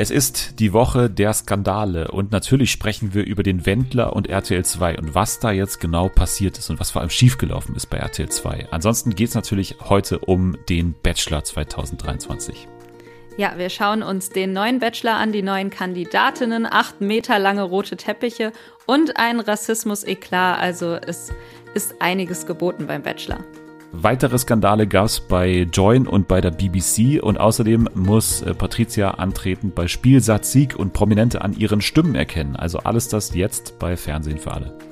Es ist die Woche der Skandale und natürlich sprechen wir über den Wendler und RTL 2 und was da jetzt genau passiert ist und was vor allem schiefgelaufen ist bei RTL 2. Ansonsten geht es natürlich heute um den Bachelor 2023. Ja, wir schauen uns den neuen Bachelor an, die neuen Kandidatinnen, acht Meter lange rote Teppiche und ein Rassismus-Eklat. Also es ist einiges geboten beim Bachelor. Weitere Skandale gab es bei Join und bei der BBC und außerdem muss äh, Patricia antreten bei Spielsatz Sieg und Prominente an ihren Stimmen erkennen. Also alles das jetzt bei Fernsehen für alle.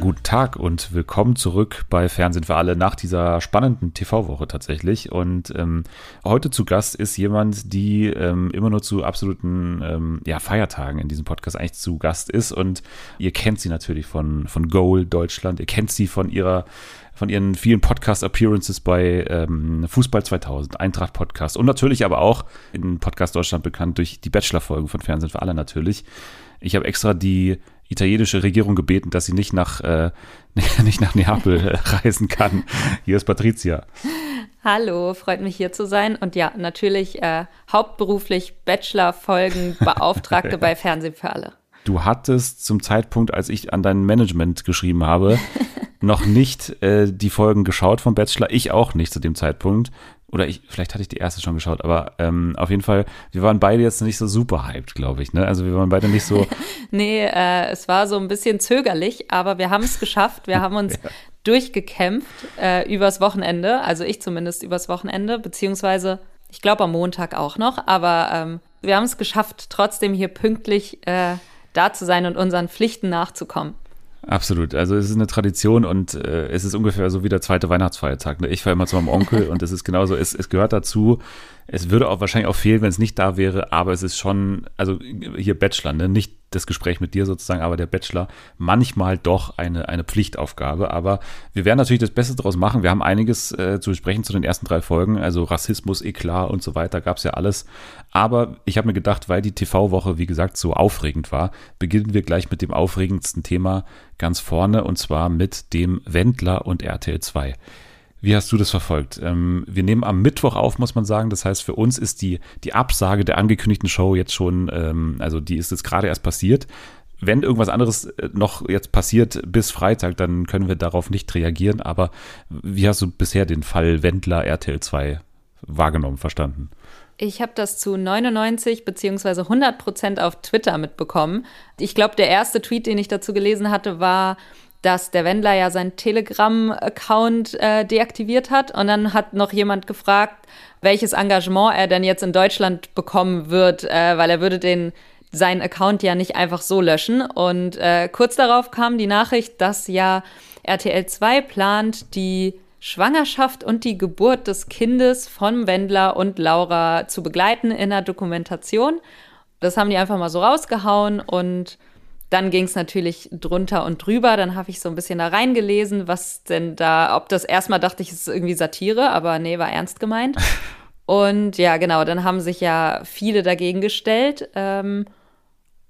Guten Tag und willkommen zurück bei Fernsehen für alle nach dieser spannenden TV-Woche tatsächlich. Und ähm, heute zu Gast ist jemand, die ähm, immer nur zu absoluten ähm, ja, Feiertagen in diesem Podcast eigentlich zu Gast ist. Und ihr kennt sie natürlich von, von Goal Deutschland, ihr kennt sie von ihrer von ihren vielen Podcast-Appearances bei ähm, Fußball 2000, Eintracht Podcast und natürlich aber auch in Podcast Deutschland bekannt durch die Bachelor-Folgen von Fernsehen für alle natürlich. Ich habe extra die italienische Regierung gebeten, dass sie nicht nach, äh, nicht nach Neapel reisen kann. Hier ist Patricia. Hallo, freut mich hier zu sein. Und ja, natürlich äh, hauptberuflich Bachelor-Folgen-Beauftragte bei Fernsehen für alle. Du hattest zum Zeitpunkt, als ich an dein Management geschrieben habe, noch nicht äh, die Folgen geschaut vom Bachelor. Ich auch nicht zu dem Zeitpunkt oder ich, vielleicht hatte ich die erste schon geschaut, aber ähm, auf jeden Fall, wir waren beide jetzt nicht so super hyped, glaube ich. Ne? Also wir waren beide nicht so. nee, äh, es war so ein bisschen zögerlich, aber wir haben es geschafft. Wir haben uns ja. durchgekämpft äh, übers Wochenende, also ich zumindest übers Wochenende, beziehungsweise ich glaube am Montag auch noch, aber ähm, wir haben es geschafft, trotzdem hier pünktlich äh, da zu sein und unseren Pflichten nachzukommen. Absolut. Also es ist eine Tradition und äh, es ist ungefähr so wie der zweite Weihnachtsfeiertag. Ne? Ich fahre immer zu meinem Onkel und es ist genauso, es, es gehört dazu. Es würde auch wahrscheinlich auch fehlen, wenn es nicht da wäre, aber es ist schon, also hier Bachelor, ne? nicht das Gespräch mit dir sozusagen, aber der Bachelor manchmal doch eine, eine Pflichtaufgabe. Aber wir werden natürlich das Beste daraus machen. Wir haben einiges äh, zu besprechen zu den ersten drei Folgen, also Rassismus, Eklat und so weiter, gab es ja alles. Aber ich habe mir gedacht, weil die TV-Woche, wie gesagt, so aufregend war, beginnen wir gleich mit dem aufregendsten Thema ganz vorne und zwar mit dem Wendler und RTL 2. Wie hast du das verfolgt? Ähm, wir nehmen am Mittwoch auf, muss man sagen. Das heißt, für uns ist die, die Absage der angekündigten Show jetzt schon, ähm, also die ist jetzt gerade erst passiert. Wenn irgendwas anderes äh, noch jetzt passiert bis Freitag, dann können wir darauf nicht reagieren. Aber wie hast du bisher den Fall Wendler RTL 2 wahrgenommen, verstanden? Ich habe das zu 99 beziehungsweise 100 Prozent auf Twitter mitbekommen. Ich glaube, der erste Tweet, den ich dazu gelesen hatte, war, dass der Wendler ja seinen Telegram-Account äh, deaktiviert hat. Und dann hat noch jemand gefragt, welches Engagement er denn jetzt in Deutschland bekommen wird, äh, weil er würde den seinen Account ja nicht einfach so löschen. Und äh, kurz darauf kam die Nachricht, dass ja RTL 2 plant, die Schwangerschaft und die Geburt des Kindes von Wendler und Laura zu begleiten in der Dokumentation. Das haben die einfach mal so rausgehauen und dann ging es natürlich drunter und drüber. Dann habe ich so ein bisschen da reingelesen, was denn da, ob das erstmal dachte ich, es ist irgendwie Satire, aber nee, war ernst gemeint. Und ja, genau, dann haben sich ja viele dagegen gestellt. Ähm,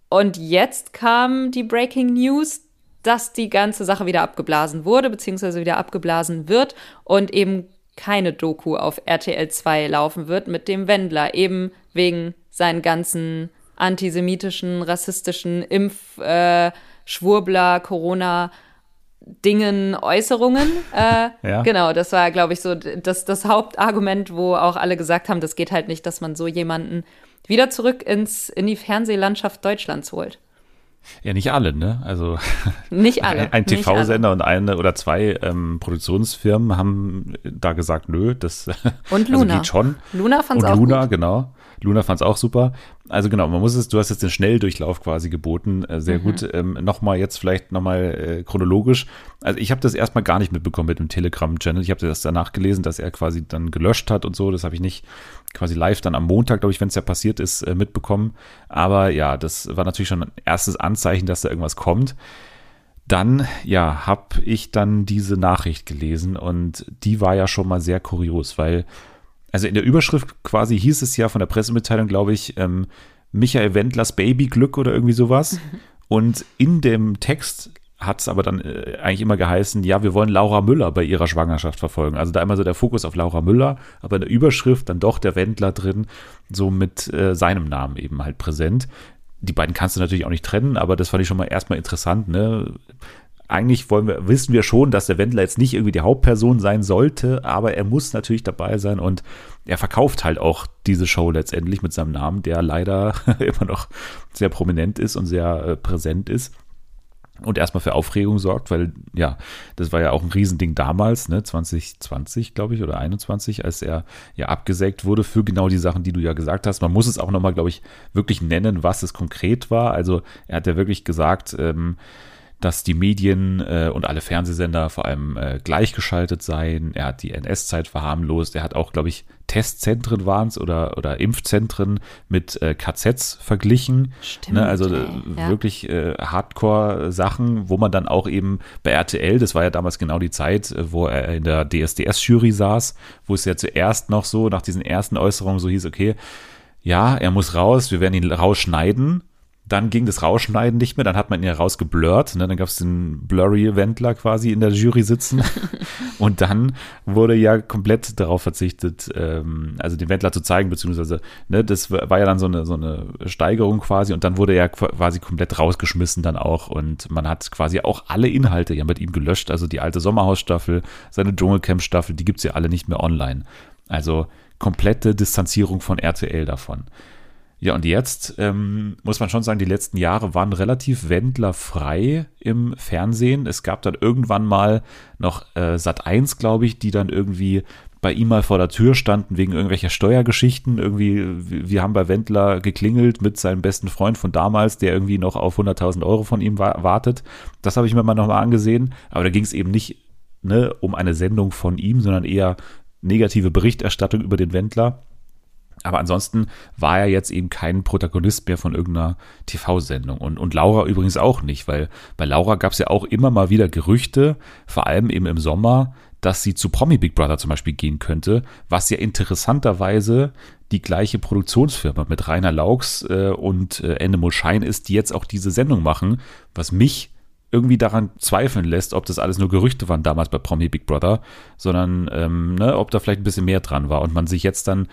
und jetzt kam die Breaking News, dass die ganze Sache wieder abgeblasen wurde, beziehungsweise wieder abgeblasen wird und eben keine Doku auf RTL 2 laufen wird mit dem Wendler, eben wegen seinen ganzen antisemitischen, rassistischen Impf, äh, Schwurbler, Corona, Dingen, Äußerungen. Äh, ja. Genau, das war, glaube ich, so das, das Hauptargument, wo auch alle gesagt haben, das geht halt nicht, dass man so jemanden wieder zurück ins, in die Fernsehlandschaft Deutschlands holt. Ja, nicht alle, ne? Also nicht alle. Ein, ein TV-Sender und eine oder zwei ähm, Produktionsfirmen haben da gesagt, nö, das und also Luna. geht schon. Luna fand es auch Luna, gut. genau. Luna fand es auch super. Also genau, man muss es, du hast jetzt den Schnelldurchlauf quasi geboten, äh, sehr mhm. gut. Ähm, nochmal jetzt vielleicht nochmal äh, chronologisch. Also ich habe das erstmal gar nicht mitbekommen mit dem Telegram-Channel. Ich habe das danach gelesen, dass er quasi dann gelöscht hat und so. Das habe ich nicht quasi live dann am Montag, glaube ich, wenn es ja passiert ist, äh, mitbekommen. Aber ja, das war natürlich schon ein erstes Anzeichen, dass da irgendwas kommt. Dann, ja, habe ich dann diese Nachricht gelesen und die war ja schon mal sehr kurios, weil also in der Überschrift quasi hieß es ja von der Pressemitteilung, glaube ich, ähm, Michael Wendlers Babyglück oder irgendwie sowas. Und in dem Text hat es aber dann äh, eigentlich immer geheißen, ja, wir wollen Laura Müller bei ihrer Schwangerschaft verfolgen. Also da immer so der Fokus auf Laura Müller, aber in der Überschrift dann doch der Wendler drin, so mit äh, seinem Namen eben halt präsent. Die beiden kannst du natürlich auch nicht trennen, aber das fand ich schon mal erstmal interessant, ne? Eigentlich wollen wir, wissen wir schon, dass der Wendler jetzt nicht irgendwie die Hauptperson sein sollte, aber er muss natürlich dabei sein und er verkauft halt auch diese Show letztendlich mit seinem Namen, der leider immer noch sehr prominent ist und sehr äh, präsent ist und erstmal für Aufregung sorgt, weil ja, das war ja auch ein Riesending damals, ne, 2020, glaube ich, oder 21, als er ja abgesägt wurde für genau die Sachen, die du ja gesagt hast. Man muss es auch nochmal, glaube ich, wirklich nennen, was es konkret war. Also er hat ja wirklich gesagt, ähm, dass die Medien äh, und alle Fernsehsender vor allem äh, gleichgeschaltet seien. Er hat die NS-Zeit verharmlost. Er hat auch, glaube ich, Testzentren waren es oder, oder Impfzentren mit äh, KZs verglichen. Stimmt, ne? Also äh, ja. wirklich äh, Hardcore-Sachen, wo man dann auch eben bei RTL, das war ja damals genau die Zeit, äh, wo er in der DSDS-Jury saß, wo es ja zuerst noch so nach diesen ersten Äußerungen so hieß, okay, ja, er muss raus, wir werden ihn rausschneiden dann ging das Rausschneiden nicht mehr, dann hat man ihn ja rausgeblurrt, ne? dann gab es den Blurry-Wendler quasi in der Jury sitzen und dann wurde ja komplett darauf verzichtet, ähm, also den Wendler zu zeigen, beziehungsweise, ne, das war ja dann so eine, so eine Steigerung quasi und dann wurde er quasi komplett rausgeschmissen dann auch und man hat quasi auch alle Inhalte ja mit ihm gelöscht, also die alte Sommerhausstaffel, seine Dschungelcamp-Staffel, die gibt es ja alle nicht mehr online. Also komplette Distanzierung von RTL davon. Ja, und jetzt ähm, muss man schon sagen, die letzten Jahre waren relativ wendlerfrei im Fernsehen. Es gab dann irgendwann mal noch äh, Sat 1, glaube ich, die dann irgendwie bei ihm mal vor der Tür standen wegen irgendwelcher Steuergeschichten. Irgendwie, wir haben bei Wendler geklingelt mit seinem besten Freund von damals, der irgendwie noch auf 100.000 Euro von ihm wa wartet. Das habe ich mir mal nochmal angesehen. Aber da ging es eben nicht ne, um eine Sendung von ihm, sondern eher negative Berichterstattung über den Wendler. Aber ansonsten war er jetzt eben kein Protagonist mehr von irgendeiner TV-Sendung. Und, und Laura übrigens auch nicht, weil bei Laura gab es ja auch immer mal wieder Gerüchte, vor allem eben im Sommer, dass sie zu Promi Big Brother zum Beispiel gehen könnte, was ja interessanterweise die gleiche Produktionsfirma mit Rainer Laux äh, und äh, Endemol Schein ist, die jetzt auch diese Sendung machen, was mich irgendwie daran zweifeln lässt, ob das alles nur Gerüchte waren damals bei Promi Big Brother, sondern ähm, ne, ob da vielleicht ein bisschen mehr dran war und man sich jetzt dann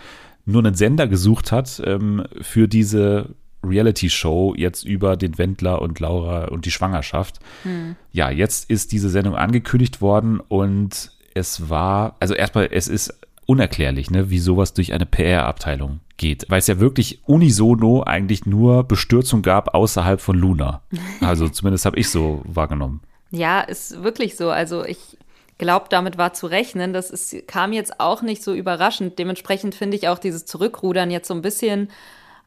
nur einen Sender gesucht hat ähm, für diese Reality-Show jetzt über den Wendler und Laura und die Schwangerschaft. Hm. Ja, jetzt ist diese Sendung angekündigt worden und es war, also erstmal, es ist unerklärlich, ne, wie sowas durch eine PR-Abteilung geht, weil es ja wirklich unisono eigentlich nur Bestürzung gab außerhalb von Luna. Also zumindest habe ich so wahrgenommen. Ja, ist wirklich so. Also ich glaube, damit war zu rechnen. Das ist, kam jetzt auch nicht so überraschend. Dementsprechend finde ich auch dieses Zurückrudern jetzt so ein bisschen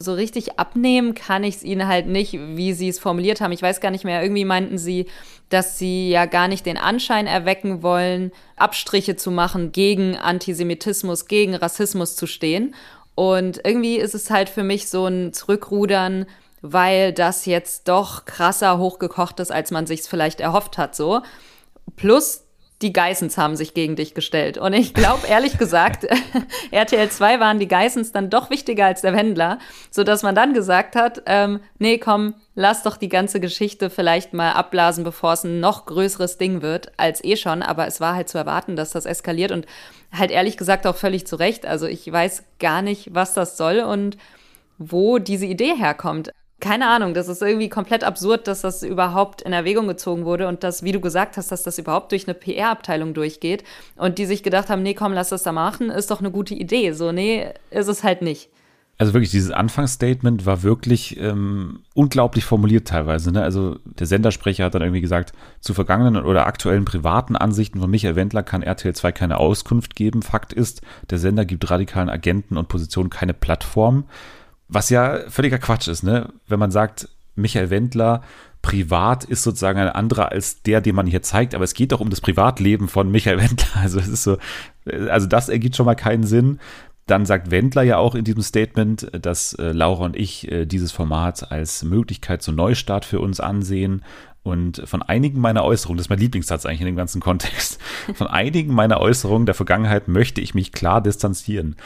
so richtig abnehmen kann ich es ihnen halt nicht, wie sie es formuliert haben. Ich weiß gar nicht mehr. Irgendwie meinten sie, dass sie ja gar nicht den Anschein erwecken wollen, Abstriche zu machen, gegen Antisemitismus, gegen Rassismus zu stehen. Und irgendwie ist es halt für mich so ein Zurückrudern, weil das jetzt doch krasser hochgekocht ist, als man sich es vielleicht erhofft hat, so. Plus die Geissens haben sich gegen dich gestellt. Und ich glaube, ehrlich gesagt, RTL 2 waren die Geissens dann doch wichtiger als der Wendler, sodass man dann gesagt hat, ähm, nee, komm, lass doch die ganze Geschichte vielleicht mal abblasen, bevor es ein noch größeres Ding wird als eh schon. Aber es war halt zu erwarten, dass das eskaliert und halt ehrlich gesagt auch völlig zu Recht. Also ich weiß gar nicht, was das soll und wo diese Idee herkommt keine Ahnung, das ist irgendwie komplett absurd, dass das überhaupt in Erwägung gezogen wurde und dass, wie du gesagt hast, dass das überhaupt durch eine PR-Abteilung durchgeht und die sich gedacht haben, nee, komm, lass das da machen, ist doch eine gute Idee. So, nee, ist es halt nicht. Also wirklich, dieses Anfangsstatement war wirklich ähm, unglaublich formuliert teilweise. Ne? Also der Sendersprecher hat dann irgendwie gesagt, zu vergangenen oder aktuellen privaten Ansichten von Michael Wendler kann RTL 2 keine Auskunft geben. Fakt ist, der Sender gibt radikalen Agenten und Positionen keine Plattform. Was ja völliger Quatsch ist, ne? Wenn man sagt, Michael Wendler privat ist sozusagen ein anderer als der, den man hier zeigt, aber es geht doch um das Privatleben von Michael Wendler. Also es ist so, also das ergibt schon mal keinen Sinn. Dann sagt Wendler ja auch in diesem Statement, dass äh, Laura und ich äh, dieses Format als Möglichkeit zum Neustart für uns ansehen. Und von einigen meiner Äußerungen, das ist mein Lieblingssatz eigentlich in dem ganzen Kontext, von einigen meiner Äußerungen der Vergangenheit möchte ich mich klar distanzieren.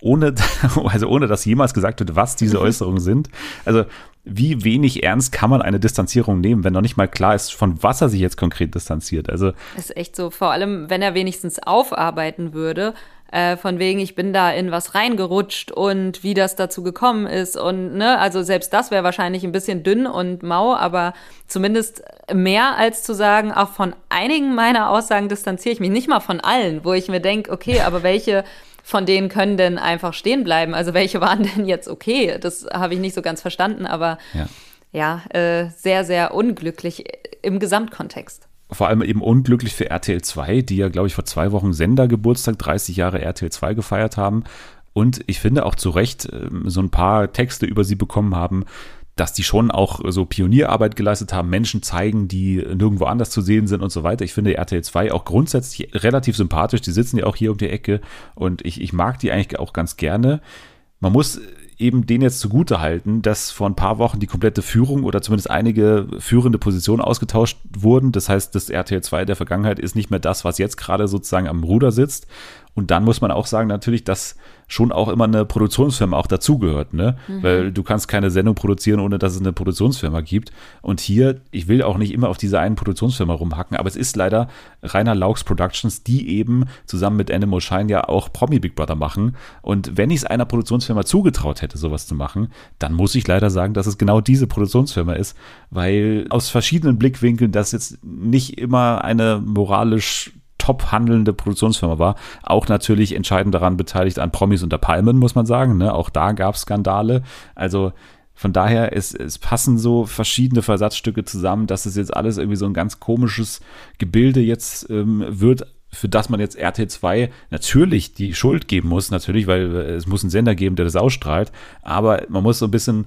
Ohne, also ohne dass jemals gesagt wird, was diese Äußerungen sind. Also wie wenig ernst kann man eine Distanzierung nehmen, wenn noch nicht mal klar ist, von was er sich jetzt konkret distanziert. Also das ist echt so, vor allem wenn er wenigstens aufarbeiten würde, äh, von wegen, ich bin da in was reingerutscht und wie das dazu gekommen ist. Und ne, also selbst das wäre wahrscheinlich ein bisschen dünn und mau, aber zumindest mehr als zu sagen, auch von einigen meiner Aussagen distanziere ich mich, nicht mal von allen, wo ich mir denke, okay, aber welche von denen können denn einfach stehen bleiben? Also welche waren denn jetzt okay? Das habe ich nicht so ganz verstanden, aber ja, ja äh, sehr, sehr unglücklich im Gesamtkontext vor allem eben unglücklich für RTL 2, die ja, glaube ich, vor zwei Wochen Sendergeburtstag 30 Jahre RTL 2 gefeiert haben. Und ich finde auch zu Recht ähm, so ein paar Texte über sie bekommen haben, dass die schon auch so Pionierarbeit geleistet haben, Menschen zeigen, die nirgendwo anders zu sehen sind und so weiter. Ich finde RTL 2 auch grundsätzlich relativ sympathisch. Die sitzen ja auch hier um die Ecke und ich, ich mag die eigentlich auch ganz gerne. Man muss eben denen jetzt zugute halten, dass vor ein paar Wochen die komplette Führung oder zumindest einige führende Positionen ausgetauscht wurden. Das heißt, das RTL 2 der Vergangenheit ist nicht mehr das, was jetzt gerade sozusagen am Ruder sitzt. Und dann muss man auch sagen, natürlich, dass schon auch immer eine Produktionsfirma auch dazugehört, ne? Mhm. Weil du kannst keine Sendung produzieren, ohne dass es eine Produktionsfirma gibt. Und hier, ich will auch nicht immer auf diese einen Produktionsfirma rumhacken, aber es ist leider Rainer Laux Productions, die eben zusammen mit Animal Shine ja auch Promi Big Brother machen. Und wenn ich es einer Produktionsfirma zugetraut hätte, sowas zu machen, dann muss ich leider sagen, dass es genau diese Produktionsfirma ist, weil aus verschiedenen Blickwinkeln das jetzt nicht immer eine moralisch top handelnde Produktionsfirma war, auch natürlich entscheidend daran beteiligt an Promis unter Palmen, muss man sagen. Ne? Auch da gab es Skandale. Also von daher, es, es passen so verschiedene Versatzstücke zusammen, dass es jetzt alles irgendwie so ein ganz komisches Gebilde jetzt ähm, wird, für das man jetzt RT2 natürlich die Schuld geben muss, natürlich, weil es muss einen Sender geben, der das ausstrahlt. Aber man muss so ein bisschen,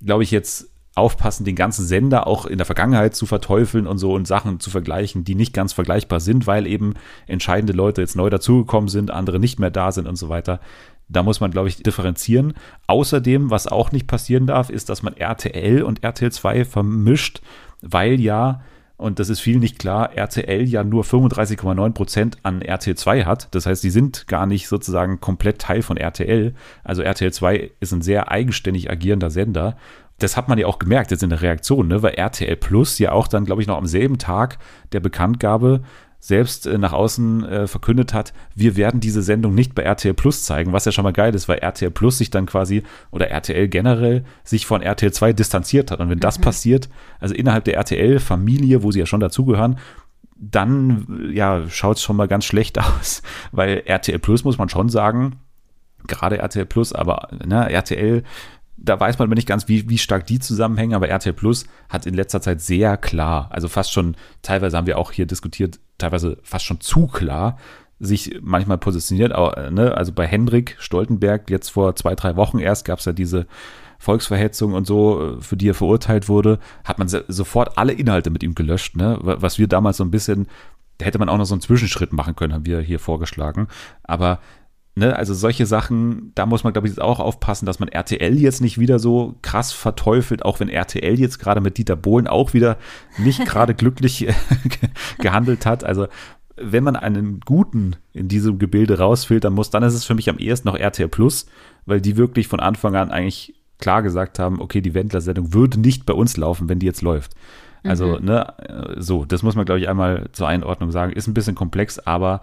glaube ich, jetzt aufpassen, den ganzen Sender auch in der Vergangenheit zu verteufeln und so und Sachen zu vergleichen, die nicht ganz vergleichbar sind, weil eben entscheidende Leute jetzt neu dazugekommen sind, andere nicht mehr da sind und so weiter. Da muss man, glaube ich, differenzieren. Außerdem, was auch nicht passieren darf, ist, dass man RTL und RTL 2 vermischt, weil ja und das ist viel nicht klar, RTL ja nur 35,9 Prozent an RTL 2 hat. Das heißt, die sind gar nicht sozusagen komplett Teil von RTL. Also RTL 2 ist ein sehr eigenständig agierender Sender das hat man ja auch gemerkt jetzt in der Reaktion, ne? weil RTL Plus ja auch dann, glaube ich, noch am selben Tag der Bekanntgabe selbst äh, nach außen äh, verkündet hat, wir werden diese Sendung nicht bei RTL Plus zeigen, was ja schon mal geil ist, weil RTL Plus sich dann quasi oder RTL generell sich von RTL 2 distanziert hat. Und wenn das mhm. passiert, also innerhalb der RTL-Familie, wo sie ja schon dazugehören, dann ja, schaut es schon mal ganz schlecht aus, weil RTL Plus muss man schon sagen, gerade RTL Plus, aber ne, RTL da weiß man nicht ganz, wie, wie stark die zusammenhängen, aber RTL Plus hat in letzter Zeit sehr klar, also fast schon, teilweise haben wir auch hier diskutiert, teilweise fast schon zu klar, sich manchmal positioniert. Aber, ne, also bei Hendrik Stoltenberg, jetzt vor zwei, drei Wochen erst, gab es ja diese Volksverhetzung und so, für die er verurteilt wurde, hat man sofort alle Inhalte mit ihm gelöscht, ne? Was wir damals so ein bisschen, da hätte man auch noch so einen Zwischenschritt machen können, haben wir hier vorgeschlagen. Aber Ne, also solche Sachen, da muss man, glaube ich, jetzt auch aufpassen, dass man RTL jetzt nicht wieder so krass verteufelt, auch wenn RTL jetzt gerade mit Dieter Bohlen auch wieder nicht gerade glücklich gehandelt hat. Also wenn man einen guten in diesem Gebilde rausfiltern muss, dann ist es für mich am ehesten noch RTL Plus, weil die wirklich von Anfang an eigentlich klar gesagt haben, okay, die Wendler-Sendung würde nicht bei uns laufen, wenn die jetzt läuft. Also, mhm. ne, so, das muss man, glaube ich, einmal zur Einordnung sagen. Ist ein bisschen komplex, aber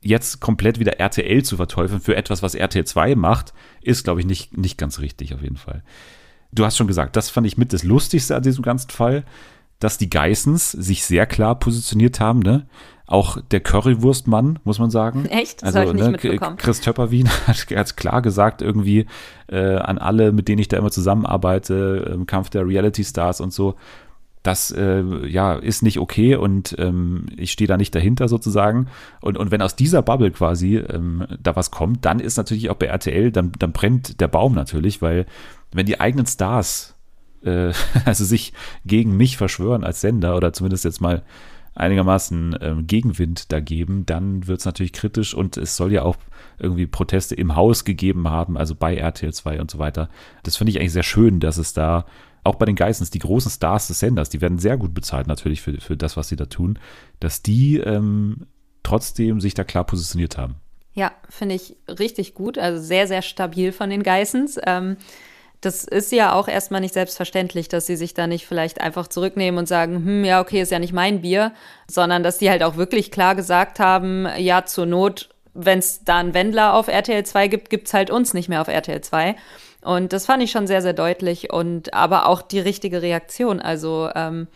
jetzt komplett wieder RTL zu verteufeln für etwas, was RTL 2 macht, ist, glaube ich, nicht, nicht ganz richtig auf jeden Fall. Du hast schon gesagt, das fand ich mit das Lustigste an diesem ganzen Fall, dass die Geissens sich sehr klar positioniert haben, ne? Auch der Currywurstmann, muss man sagen. Echt? Das also, ne, Chris Töpperwien hat, hat klar gesagt, irgendwie äh, an alle, mit denen ich da immer zusammenarbeite, im Kampf der Reality Stars und so, das äh, ja ist nicht okay und ähm, ich stehe da nicht dahinter sozusagen. Und, und wenn aus dieser Bubble quasi ähm, da was kommt, dann ist natürlich auch bei RTL, dann, dann brennt der Baum natürlich, weil wenn die eigenen Stars äh, also sich gegen mich verschwören als Sender oder zumindest jetzt mal einigermaßen ähm, Gegenwind da geben, dann wird es natürlich kritisch und es soll ja auch irgendwie Proteste im Haus gegeben haben, also bei RTL 2 und so weiter. Das finde ich eigentlich sehr schön, dass es da auch bei den Geissens, die großen Stars des Senders, die werden sehr gut bezahlt natürlich für, für das, was sie da tun, dass die ähm, trotzdem sich da klar positioniert haben. Ja, finde ich richtig gut. Also sehr, sehr stabil von den Geissens. Ähm, das ist ja auch erstmal nicht selbstverständlich, dass sie sich da nicht vielleicht einfach zurücknehmen und sagen, hm, ja, okay, ist ja nicht mein Bier, sondern dass die halt auch wirklich klar gesagt haben, ja, zur Not, wenn es da einen Wendler auf RTL 2 gibt, gibt es halt uns nicht mehr auf RTL 2. Und das fand ich schon sehr, sehr deutlich und aber auch die richtige Reaktion. Also ähm,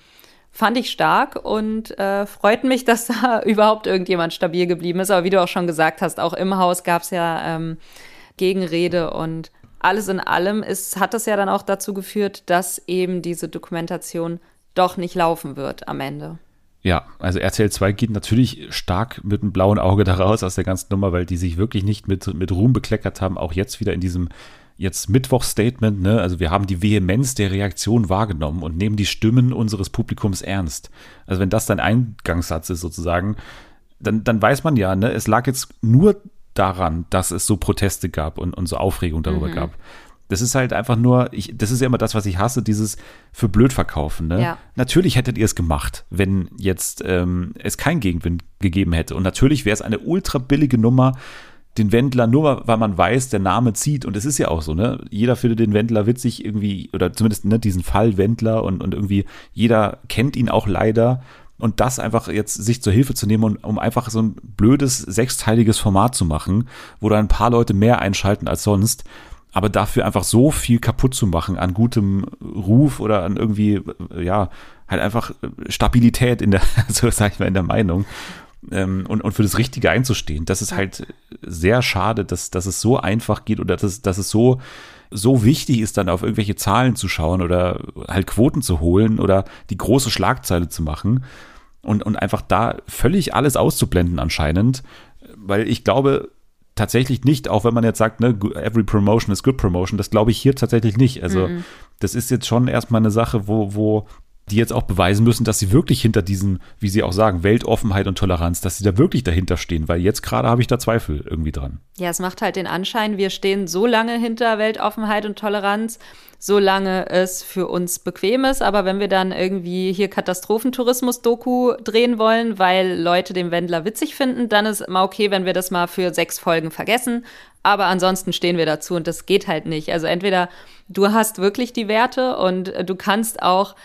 fand ich stark und äh, freut mich, dass da überhaupt irgendjemand stabil geblieben ist. Aber wie du auch schon gesagt hast, auch im Haus gab es ja ähm, Gegenrede und alles in allem ist, hat das ja dann auch dazu geführt, dass eben diese Dokumentation doch nicht laufen wird am Ende. Ja, also RTL 2 geht natürlich stark mit einem blauen Auge da raus aus der ganzen Nummer, weil die sich wirklich nicht mit, mit Ruhm bekleckert haben, auch jetzt wieder in diesem jetzt Mittwoch-Statement, ne? Also wir haben die Vehemenz der Reaktion wahrgenommen und nehmen die Stimmen unseres Publikums ernst. Also wenn das dein Eingangssatz ist sozusagen, dann, dann weiß man ja, ne, es lag jetzt nur daran, dass es so Proteste gab und, und so Aufregung darüber mhm. gab. Das ist halt einfach nur, ich, das ist ja immer das, was ich hasse, dieses für blöd verkaufen. Ne? Ja. Natürlich hättet ihr es gemacht, wenn jetzt ähm, es keinen Gegenwind gegeben hätte. Und natürlich wäre es eine ultra billige Nummer, den Wendler nur, weil man weiß, der Name zieht. Und es ist ja auch so, ne? Jeder findet den Wendler witzig irgendwie, oder zumindest ne, diesen Fall Wendler und, und irgendwie jeder kennt ihn auch leider und das einfach jetzt sich zur Hilfe zu nehmen, und, um einfach so ein blödes sechsteiliges Format zu machen, wo da ein paar Leute mehr einschalten als sonst, aber dafür einfach so viel kaputt zu machen an gutem Ruf oder an irgendwie, ja, halt einfach Stabilität in der, so sag ich mal, in der Meinung. Ähm, und, und für das Richtige einzustehen. Das ist halt sehr schade, dass, dass es so einfach geht oder dass, dass es so, so wichtig ist, dann auf irgendwelche Zahlen zu schauen oder halt Quoten zu holen oder die große Schlagzeile zu machen und, und einfach da völlig alles auszublenden anscheinend, weil ich glaube tatsächlich nicht, auch wenn man jetzt sagt, ne, every promotion is good promotion, das glaube ich hier tatsächlich nicht. Also mhm. das ist jetzt schon erstmal eine Sache, wo, wo die jetzt auch beweisen müssen, dass sie wirklich hinter diesen, wie sie auch sagen, Weltoffenheit und Toleranz, dass sie da wirklich dahinter stehen, weil jetzt gerade habe ich da Zweifel irgendwie dran. Ja, es macht halt den Anschein, wir stehen so lange hinter Weltoffenheit und Toleranz, solange es für uns bequem ist, aber wenn wir dann irgendwie hier Katastrophentourismus-Doku drehen wollen, weil Leute den Wendler witzig finden, dann ist immer okay, wenn wir das mal für sechs Folgen vergessen, aber ansonsten stehen wir dazu und das geht halt nicht. Also entweder du hast wirklich die Werte und du kannst auch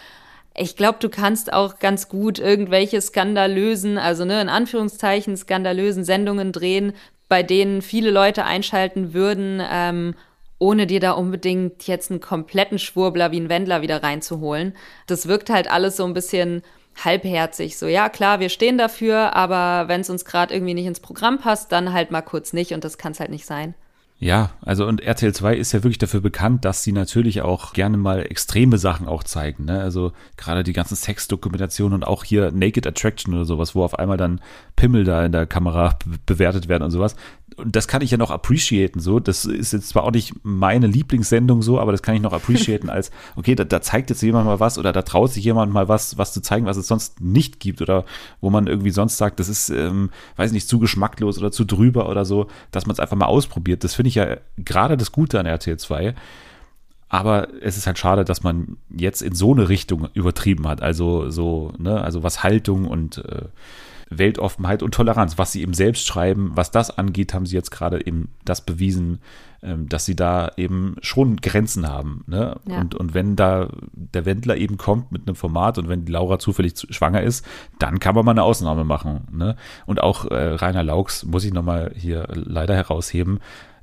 ich glaube, du kannst auch ganz gut irgendwelche skandalösen, also ne, in Anführungszeichen skandalösen Sendungen drehen, bei denen viele Leute einschalten würden, ähm, ohne dir da unbedingt jetzt einen kompletten Schwurbler wie einen Wendler wieder reinzuholen. Das wirkt halt alles so ein bisschen halbherzig. So, ja, klar, wir stehen dafür, aber wenn es uns gerade irgendwie nicht ins Programm passt, dann halt mal kurz nicht und das kann es halt nicht sein. Ja, also und RTL 2 ist ja wirklich dafür bekannt, dass sie natürlich auch gerne mal extreme Sachen auch zeigen. Ne? Also gerade die ganzen Sexdokumentationen und auch hier Naked Attraction oder sowas, wo auf einmal dann Pimmel da in der Kamera bewertet werden und sowas das kann ich ja noch appreciaten, so. Das ist jetzt zwar auch nicht meine Lieblingssendung so, aber das kann ich noch appreciaten als, okay, da, da, zeigt jetzt jemand mal was oder da traut sich jemand mal was, was zu zeigen, was es sonst nicht gibt oder wo man irgendwie sonst sagt, das ist, ähm, weiß nicht, zu geschmacklos oder zu drüber oder so, dass man es einfach mal ausprobiert. Das finde ich ja gerade das Gute an RTL 2. Aber es ist halt schade, dass man jetzt in so eine Richtung übertrieben hat. Also so, ne, also was Haltung und äh, Weltoffenheit und Toleranz. Was sie eben selbst schreiben, was das angeht, haben sie jetzt gerade eben das bewiesen, ähm, dass sie da eben schon Grenzen haben. Ne? Ja. Und, und wenn da der Wendler eben kommt mit einem Format und wenn Laura zufällig schwanger ist, dann kann man mal eine Ausnahme machen. Ne? Und auch äh, Rainer Laux muss ich nochmal hier leider herausheben,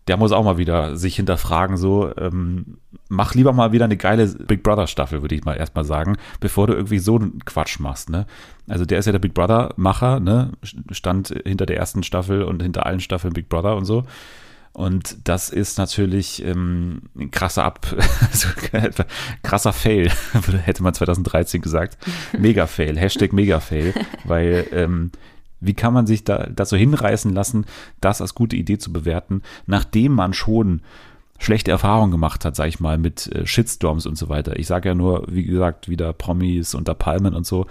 der muss auch mal wieder sich hinterfragen, so, ähm, mach lieber mal wieder eine geile Big Brother Staffel, würde ich mal erstmal sagen, bevor du irgendwie so einen Quatsch machst, ne? Also der ist ja der Big Brother Macher, ne? Stand hinter der ersten Staffel und hinter allen Staffeln Big Brother und so. Und das ist natürlich ähm, ein krasser Ab, also krasser Fail, hätte man 2013 gesagt. Mega Fail, Hashtag Mega Fail, weil ähm, wie kann man sich da dazu hinreißen lassen, das als gute Idee zu bewerten, nachdem man schon schlechte Erfahrungen gemacht hat, sag ich mal, mit äh, Shitstorms und so weiter. Ich sage ja nur, wie gesagt, wieder Promis unter Palmen und so.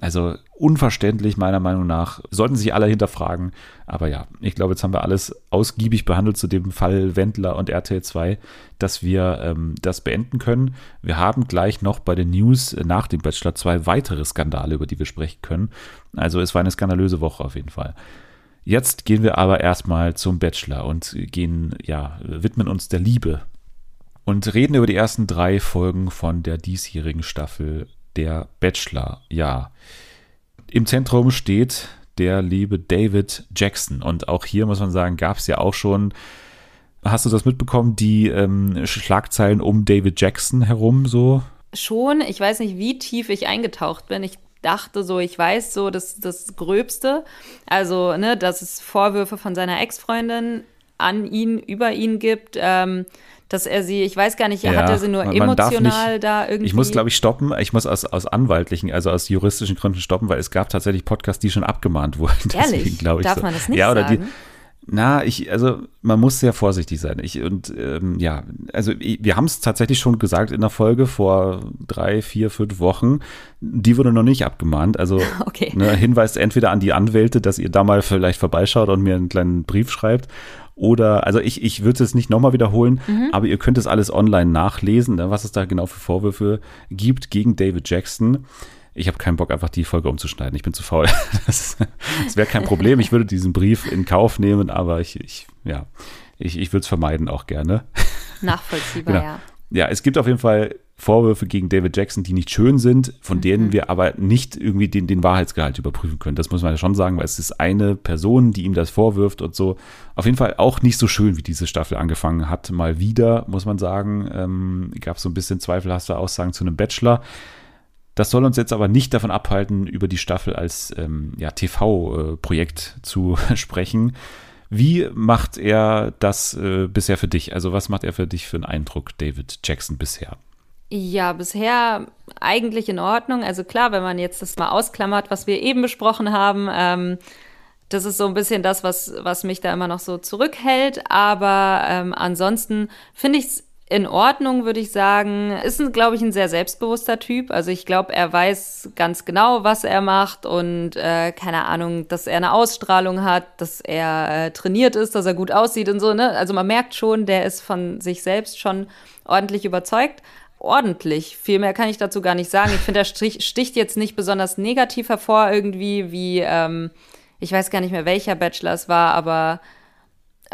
Also unverständlich meiner Meinung nach. Sollten sich alle hinterfragen. Aber ja, ich glaube, jetzt haben wir alles ausgiebig behandelt zu dem Fall Wendler und RTL 2, dass wir ähm, das beenden können. Wir haben gleich noch bei den News nach dem Bachelor zwei weitere Skandale, über die wir sprechen können. Also es war eine skandalöse Woche auf jeden Fall. Jetzt gehen wir aber erstmal zum Bachelor und gehen, ja, widmen uns der Liebe und reden über die ersten drei Folgen von der diesjährigen Staffel der Bachelor. Ja, im Zentrum steht der liebe David Jackson und auch hier muss man sagen, gab es ja auch schon Hast du das mitbekommen, die ähm, Schlagzeilen um David Jackson herum so? Schon, ich weiß nicht, wie tief ich eingetaucht bin. Ich dachte so, ich weiß so das, das Gröbste. Also, ne, dass es Vorwürfe von seiner Ex-Freundin an ihn, über ihn gibt. Ähm, dass er sie, ich weiß gar nicht, ja, hat er sie nur man, emotional nicht, da irgendwie. Ich muss, glaube ich, stoppen. Ich muss aus, aus anwaltlichen, also aus juristischen Gründen stoppen, weil es gab tatsächlich Podcasts, die schon abgemahnt wurden. Ehrlich? Deswegen, ich, Darf so. man das nicht ja, oder sagen? Die, na, ich, also man muss sehr vorsichtig sein. Ich, und ähm, ja, also ich, wir haben es tatsächlich schon gesagt in der Folge vor drei, vier, fünf Wochen. Die wurde noch nicht abgemahnt. Also okay. ne, Hinweis entweder an die Anwälte, dass ihr da mal vielleicht vorbeischaut und mir einen kleinen Brief schreibt. Oder, also ich, ich würde es nicht nochmal wiederholen, mhm. aber ihr könnt es alles online nachlesen, ne, was es da genau für Vorwürfe gibt gegen David Jackson ich habe keinen Bock, einfach die Folge umzuschneiden. Ich bin zu faul. Das, das wäre kein Problem. Ich würde diesen Brief in Kauf nehmen, aber ich, ich ja, ich, ich würde es vermeiden auch gerne. Nachvollziehbar, genau. ja. Ja, es gibt auf jeden Fall Vorwürfe gegen David Jackson, die nicht schön sind, von mhm. denen wir aber nicht irgendwie den, den Wahrheitsgehalt überprüfen können. Das muss man ja schon sagen, weil es ist eine Person, die ihm das vorwirft und so. Auf jeden Fall auch nicht so schön, wie diese Staffel angefangen hat. Mal wieder, muss man sagen, ähm, gab es so ein bisschen zweifelhafte Aussagen zu einem Bachelor. Das soll uns jetzt aber nicht davon abhalten, über die Staffel als ähm, ja, TV-Projekt zu sprechen. Wie macht er das äh, bisher für dich? Also was macht er für dich für einen Eindruck, David Jackson, bisher? Ja, bisher eigentlich in Ordnung. Also klar, wenn man jetzt das mal ausklammert, was wir eben besprochen haben, ähm, das ist so ein bisschen das, was, was mich da immer noch so zurückhält. Aber ähm, ansonsten finde ich es in Ordnung, würde ich sagen. Ist, glaube ich, ein sehr selbstbewusster Typ. Also ich glaube, er weiß ganz genau, was er macht und äh, keine Ahnung, dass er eine Ausstrahlung hat, dass er äh, trainiert ist, dass er gut aussieht und so. Ne? Also man merkt schon, der ist von sich selbst schon ordentlich überzeugt. Ordentlich. Viel mehr kann ich dazu gar nicht sagen. Ich finde, er sticht jetzt nicht besonders negativ hervor irgendwie, wie ähm, ich weiß gar nicht mehr, welcher Bachelor es war, aber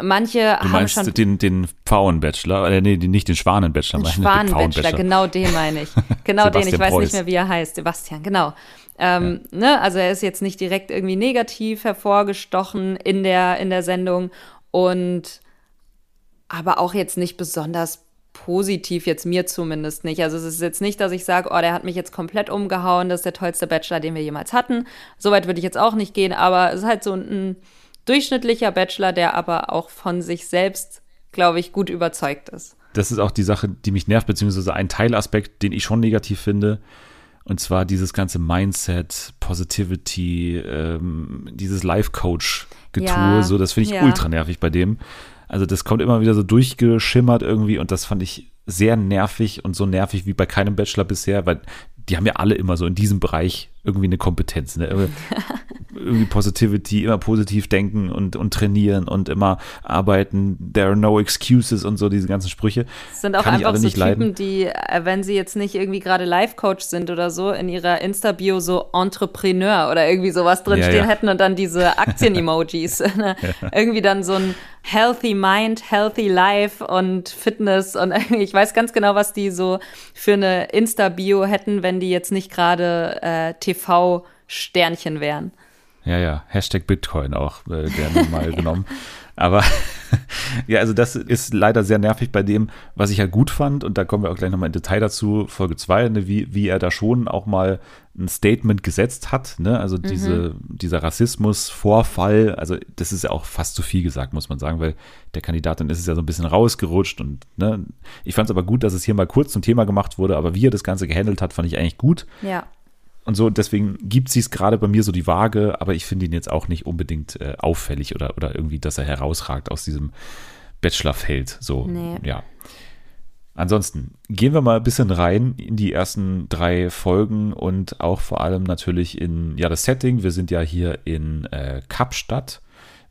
Manche du meinst haben schon den, den Pfauenbachelor, äh, nee, nicht den Schwanenbachelor. Den Schwanenbachelor, genau den meine ich. Genau den, ich weiß Preuß. nicht mehr, wie er heißt. Sebastian, genau. Ähm, ja. ne? Also er ist jetzt nicht direkt irgendwie negativ hervorgestochen in der, in der Sendung und aber auch jetzt nicht besonders positiv, jetzt mir zumindest nicht. Also es ist jetzt nicht, dass ich sage, oh, der hat mich jetzt komplett umgehauen, das ist der tollste Bachelor, den wir jemals hatten. Soweit würde ich jetzt auch nicht gehen, aber es ist halt so ein durchschnittlicher Bachelor, der aber auch von sich selbst, glaube ich, gut überzeugt ist. Das ist auch die Sache, die mich nervt, beziehungsweise ein Teilaspekt, den ich schon negativ finde. Und zwar dieses ganze Mindset, Positivity, ähm, dieses Life-Coach-Getue, ja, so, das finde ich ja. ultra nervig bei dem. Also das kommt immer wieder so durchgeschimmert irgendwie und das fand ich sehr nervig und so nervig wie bei keinem Bachelor bisher, weil die haben ja alle immer so in diesem Bereich irgendwie eine Kompetenz. Ne? irgendwie Positivity, immer positiv denken und, und trainieren und immer arbeiten. There are no excuses und so, diese ganzen Sprüche. Das sind auch Kann einfach so Typen, leiden. die, äh, wenn sie jetzt nicht irgendwie gerade Life-Coach sind oder so, in ihrer Insta-Bio so Entrepreneur oder irgendwie sowas drinstehen ja, ja. hätten und dann diese Aktien-Emojis. ne? ja. Irgendwie dann so ein Healthy Mind, Healthy Life und Fitness und ich weiß ganz genau, was die so für eine Insta-Bio hätten, wenn die jetzt nicht gerade äh, TV-Sternchen wären. Ja, ja, Hashtag Bitcoin auch äh, gerne mal genommen. Aber ja, also das ist leider sehr nervig bei dem, was ich ja gut fand. Und da kommen wir auch gleich nochmal in Detail dazu, Folge 2, ne, wie, wie er da schon auch mal ein Statement gesetzt hat. Ne? Also diese, mhm. dieser Rassismus-Vorfall, also das ist ja auch fast zu viel gesagt, muss man sagen, weil der Kandidatin ist es ja so ein bisschen rausgerutscht. Und ne? ich fand es aber gut, dass es hier mal kurz zum Thema gemacht wurde. Aber wie er das Ganze gehandelt hat, fand ich eigentlich gut. Ja. Und so, deswegen gibt sie es gerade bei mir so die Waage, aber ich finde ihn jetzt auch nicht unbedingt äh, auffällig oder, oder irgendwie, dass er herausragt aus diesem Bachelorfeld. So, nee. ja. Ansonsten gehen wir mal ein bisschen rein in die ersten drei Folgen und auch vor allem natürlich in ja das Setting. Wir sind ja hier in äh, Kapstadt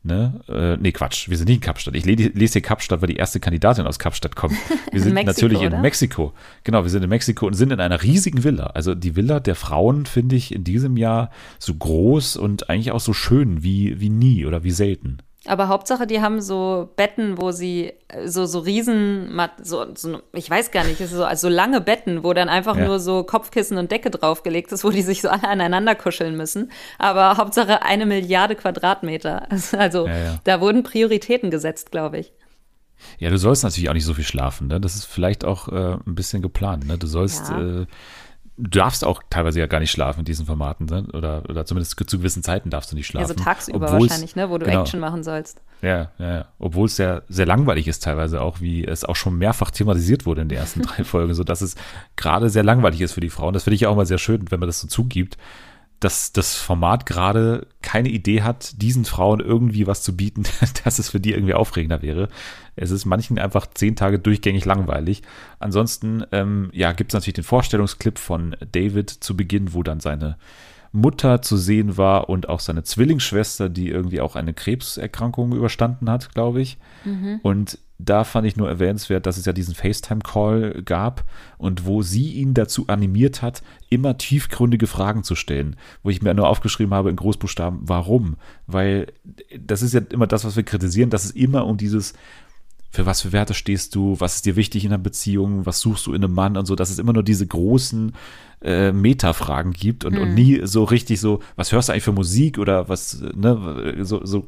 Ne? Äh, nee, Quatsch, wir sind nicht in Kapstadt. Ich lese hier Kapstadt, weil die erste Kandidatin aus Kapstadt kommt. Wir sind Mexiko, natürlich in oder? Mexiko. Genau, wir sind in Mexiko und sind in einer riesigen Villa. Also die Villa der Frauen finde ich in diesem Jahr so groß und eigentlich auch so schön wie, wie nie oder wie selten. Aber Hauptsache, die haben so Betten, wo sie so, so riesen, so, so ich weiß gar nicht, so, also lange Betten, wo dann einfach ja. nur so Kopfkissen und Decke draufgelegt ist, wo die sich so alle aneinander kuscheln müssen. Aber Hauptsache eine Milliarde Quadratmeter. Also ja, ja. da wurden Prioritäten gesetzt, glaube ich. Ja, du sollst natürlich auch nicht so viel schlafen. Ne? Das ist vielleicht auch äh, ein bisschen geplant. Ne? Du sollst äh, du darfst auch teilweise ja gar nicht schlafen in diesen Formaten, ne? oder, oder zumindest zu gewissen Zeiten darfst du nicht schlafen. Also tagsüber wahrscheinlich, ne? wo du genau. Action machen sollst. Ja, ja, ja. Obwohl es sehr, sehr langweilig ist teilweise auch, wie es auch schon mehrfach thematisiert wurde in den ersten drei Folgen, sodass es gerade sehr langweilig ist für die Frauen. Das finde ich auch mal sehr schön, wenn man das so zugibt dass das Format gerade keine Idee hat, diesen Frauen irgendwie was zu bieten, dass es für die irgendwie aufregender wäre. Es ist manchen einfach zehn Tage durchgängig langweilig. Ansonsten, ähm, ja, gibt es natürlich den Vorstellungsclip von David zu Beginn, wo dann seine Mutter zu sehen war und auch seine Zwillingsschwester, die irgendwie auch eine Krebserkrankung überstanden hat, glaube ich. Mhm. Und da fand ich nur erwähnenswert, dass es ja diesen FaceTime-Call gab und wo sie ihn dazu animiert hat, immer tiefgründige Fragen zu stellen, wo ich mir nur aufgeschrieben habe in Großbuchstaben, warum? Weil das ist ja immer das, was wir kritisieren, dass es immer um dieses für was für Werte stehst du, was ist dir wichtig in einer Beziehung, was suchst du in einem Mann und so, dass es immer nur diese großen äh, Metafragen gibt und, hm. und nie so richtig so, was hörst du eigentlich für Musik oder was, ne, so, so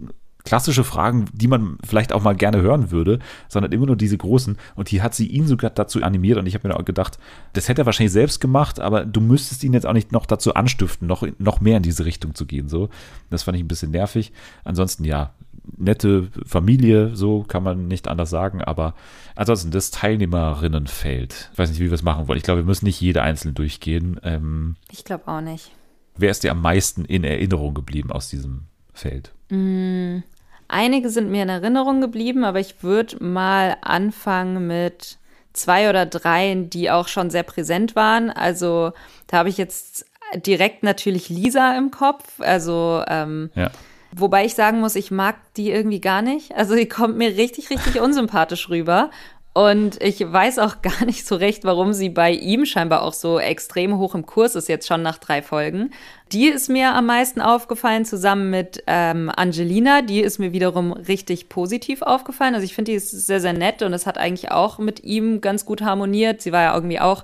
klassische Fragen, die man vielleicht auch mal gerne hören würde, sondern immer nur diese großen. Und hier hat sie ihn sogar dazu animiert und ich habe mir auch gedacht, das hätte er wahrscheinlich selbst gemacht, aber du müsstest ihn jetzt auch nicht noch dazu anstiften, noch, noch mehr in diese Richtung zu gehen. So, das fand ich ein bisschen nervig. Ansonsten ja, nette Familie, so kann man nicht anders sagen, aber ansonsten das Teilnehmerinnenfeld. Ich weiß nicht, wie wir es machen wollen. Ich glaube, wir müssen nicht jede einzelne durchgehen. Ähm, ich glaube auch nicht. Wer ist dir am meisten in Erinnerung geblieben aus diesem Feld? Mm, Einige sind mir in Erinnerung geblieben, aber ich würde mal anfangen mit zwei oder drei, die auch schon sehr präsent waren. Also da habe ich jetzt direkt natürlich Lisa im Kopf. Also ähm, ja. Wobei ich sagen muss, ich mag die irgendwie gar nicht. Also die kommt mir richtig, richtig unsympathisch rüber. Und ich weiß auch gar nicht so recht, warum sie bei ihm scheinbar auch so extrem hoch im Kurs ist, jetzt schon nach drei Folgen. Die ist mir am meisten aufgefallen, zusammen mit ähm, Angelina. Die ist mir wiederum richtig positiv aufgefallen. Also ich finde, die ist sehr, sehr nett und es hat eigentlich auch mit ihm ganz gut harmoniert. Sie war ja irgendwie auch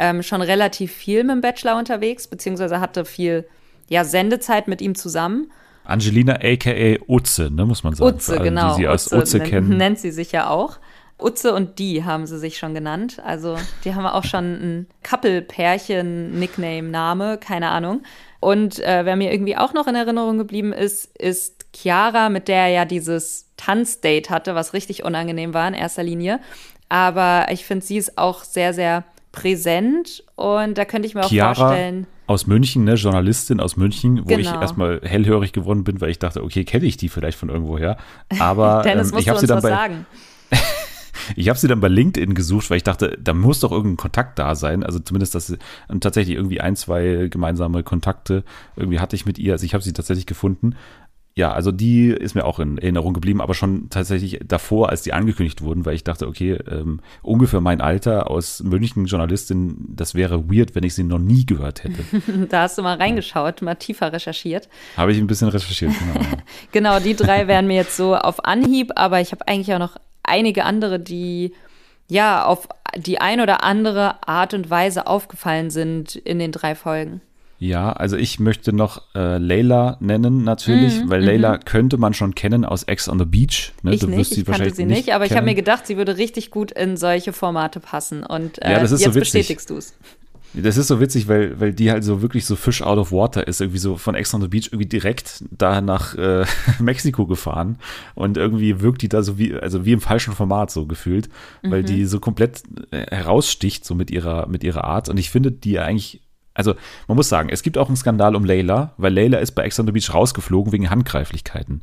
ähm, schon relativ viel mit dem Bachelor unterwegs, beziehungsweise hatte viel ja, Sendezeit mit ihm zusammen. Angelina aka Utze, ne, muss man sagen. Utze, alle, genau. Die sie als Utze, Utze kennen. Nennt sie sich ja auch. Utze und die haben sie sich schon genannt. Also die haben auch schon ein Couple-Pärchen-Nickname-Name, keine Ahnung. Und äh, wer mir irgendwie auch noch in Erinnerung geblieben ist, ist Chiara, mit der er ja dieses Tanzdate hatte, was richtig unangenehm war in erster Linie. Aber ich finde, sie ist auch sehr, sehr präsent und da könnte ich mir auch Chiara vorstellen. Aus München, ne, Journalistin aus München, wo genau. ich erstmal hellhörig geworden bin, weil ich dachte, okay, kenne ich die vielleicht von irgendwoher. Aber Dennis, ähm, ich habe sie dann bei. Ich habe sie dann bei LinkedIn gesucht, weil ich dachte, da muss doch irgendein Kontakt da sein. Also zumindest, dass sie und tatsächlich irgendwie ein, zwei gemeinsame Kontakte irgendwie hatte ich mit ihr. Also ich habe sie tatsächlich gefunden. Ja, also die ist mir auch in Erinnerung geblieben, aber schon tatsächlich davor, als die angekündigt wurden, weil ich dachte, okay, ähm, ungefähr mein Alter aus München, Journalistin, das wäre weird, wenn ich sie noch nie gehört hätte. da hast du mal reingeschaut, mal tiefer recherchiert. Habe ich ein bisschen recherchiert, genau. genau, die drei wären mir jetzt so auf Anhieb, aber ich habe eigentlich auch noch einige andere, die ja auf die ein oder andere Art und Weise aufgefallen sind in den drei Folgen. Ja, also ich möchte noch äh, Layla nennen natürlich, mm, weil Layla mm. könnte man schon kennen aus Ex on the Beach. Ne? Ich du nicht, ich kannte sie nicht, aber kennen. ich habe mir gedacht, sie würde richtig gut in solche Formate passen und äh, ja, das ist jetzt so bestätigst du es. Das ist so witzig, weil, weil die halt so wirklich so Fish out of water ist, irgendwie so von Ex on the Beach irgendwie direkt da nach äh, Mexiko gefahren und irgendwie wirkt die da so wie, also wie im falschen Format so gefühlt, weil mhm. die so komplett äh, heraussticht so mit ihrer, mit ihrer Art und ich finde die eigentlich Also man muss sagen, es gibt auch einen Skandal um Layla, weil Layla ist bei Ex on the Beach rausgeflogen wegen Handgreiflichkeiten.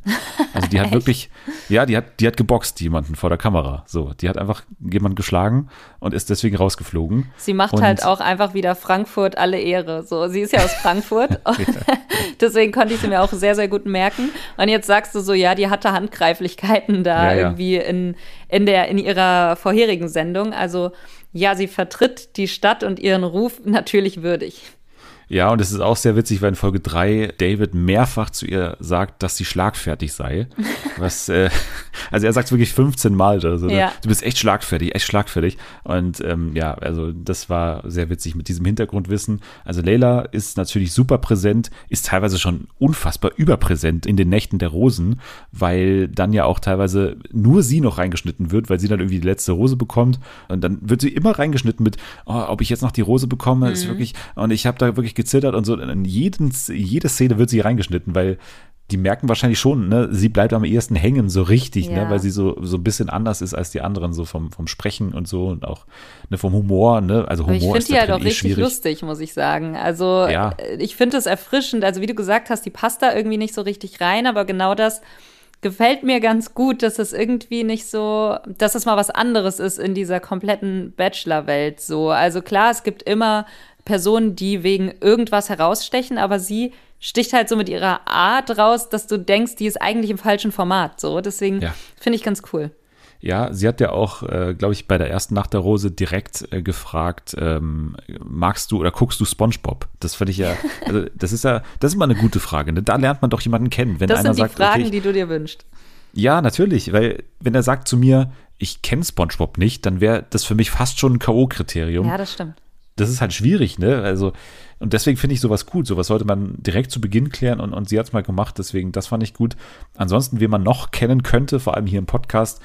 Also die hat wirklich, ja, die hat, die hat geboxt jemanden vor der Kamera. So, die hat einfach jemanden geschlagen und ist deswegen rausgeflogen. Sie macht und halt auch einfach wieder Frankfurt alle Ehre. So, sie ist ja aus Frankfurt. deswegen konnte ich sie mir auch sehr, sehr gut merken. Und jetzt sagst du so, ja, die hatte Handgreiflichkeiten da ja, ja. irgendwie in, in, der, in ihrer vorherigen Sendung. Also ja, sie vertritt die Stadt und ihren Ruf natürlich würdig. Ja, und es ist auch sehr witzig, weil in Folge 3 David mehrfach zu ihr sagt, dass sie schlagfertig sei. Was, äh, also er sagt es wirklich 15 Mal oder so. Ne? Ja. Du bist echt schlagfertig, echt schlagfertig. Und ähm, ja, also das war sehr witzig mit diesem Hintergrundwissen. Also Leila ist natürlich super präsent, ist teilweise schon unfassbar überpräsent in den Nächten der Rosen, weil dann ja auch teilweise nur sie noch reingeschnitten wird, weil sie dann irgendwie die letzte Rose bekommt. Und dann wird sie immer reingeschnitten mit, oh, ob ich jetzt noch die Rose bekomme, mhm. ist wirklich, und ich habe da wirklich gezittert und so. In jeden, jede Szene wird sie reingeschnitten, weil die merken wahrscheinlich schon, ne, sie bleibt am ehesten hängen, so richtig, ne, ja. ne, weil sie so, so ein bisschen anders ist als die anderen, so vom, vom Sprechen und so und auch ne, vom Humor, ne, also Humor ich finde die halt auch eh richtig schwierig. lustig, muss ich sagen. Also ja. Äh, ich finde es erfrischend, also wie du gesagt hast, die passt da irgendwie nicht so richtig rein, aber genau das gefällt mir ganz gut, dass es irgendwie nicht so, dass es mal was anderes ist in dieser kompletten Bachelor-Welt so. Also klar, es gibt immer Personen, die wegen irgendwas herausstechen, aber sie sticht halt so mit ihrer Art raus, dass du denkst, die ist eigentlich im falschen Format. So, deswegen ja. finde ich ganz cool. Ja, sie hat ja auch, äh, glaube ich, bei der ersten Nacht der Rose direkt äh, gefragt, ähm, magst du oder guckst du SpongeBob? Das finde ich ja, also das ist ja, das ist mal eine gute Frage. Ne? Da lernt man doch jemanden kennen. Wenn das einer sind die sagt, Fragen, okay, die du dir wünschst. Ja, natürlich, weil wenn er sagt zu mir, ich kenne SpongeBob nicht, dann wäre das für mich fast schon ein K.O.-Kriterium. Ja, das stimmt das ist halt schwierig, ne? Also, und deswegen finde ich sowas gut. Sowas sollte man direkt zu Beginn klären und, und sie hat es mal gemacht, deswegen, das fand ich gut. Ansonsten, wie man noch kennen könnte, vor allem hier im Podcast,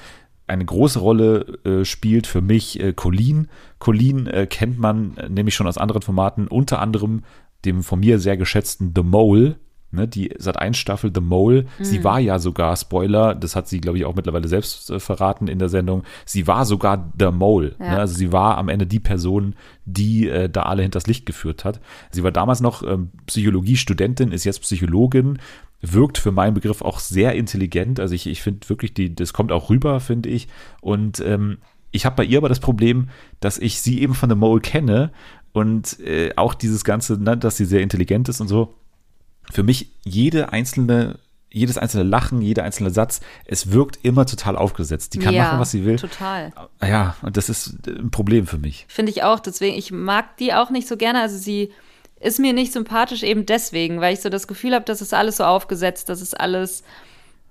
eine große Rolle äh, spielt für mich äh, Colleen. Colleen äh, kennt man äh, nämlich schon aus anderen Formaten, unter anderem dem von mir sehr geschätzten The Mole ne, die seit ein Staffel The Mole, mhm. sie war ja sogar, Spoiler, das hat sie, glaube ich, auch mittlerweile selbst äh, verraten in der Sendung, sie war sogar The Mole. Ja. Ne, also sie war am Ende die Person, die äh, da alle hinters Licht geführt hat. Sie war damals noch ähm, Psychologiestudentin, ist jetzt Psychologin, wirkt für meinen Begriff auch sehr intelligent. Also ich, ich finde wirklich, die, das kommt auch rüber, finde ich. Und ähm, ich habe bei ihr aber das Problem, dass ich sie eben von The Mole kenne und äh, auch dieses Ganze, ne, dass sie sehr intelligent ist und so für mich jede einzelne jedes einzelne Lachen, jeder einzelne Satz, es wirkt immer total aufgesetzt. Die kann ja, machen, was sie will. Total. Ja, und das ist ein Problem für mich. Finde ich auch. Deswegen, ich mag die auch nicht so gerne. Also sie ist mir nicht sympathisch eben deswegen, weil ich so das Gefühl habe, das ist alles so aufgesetzt, das ist alles,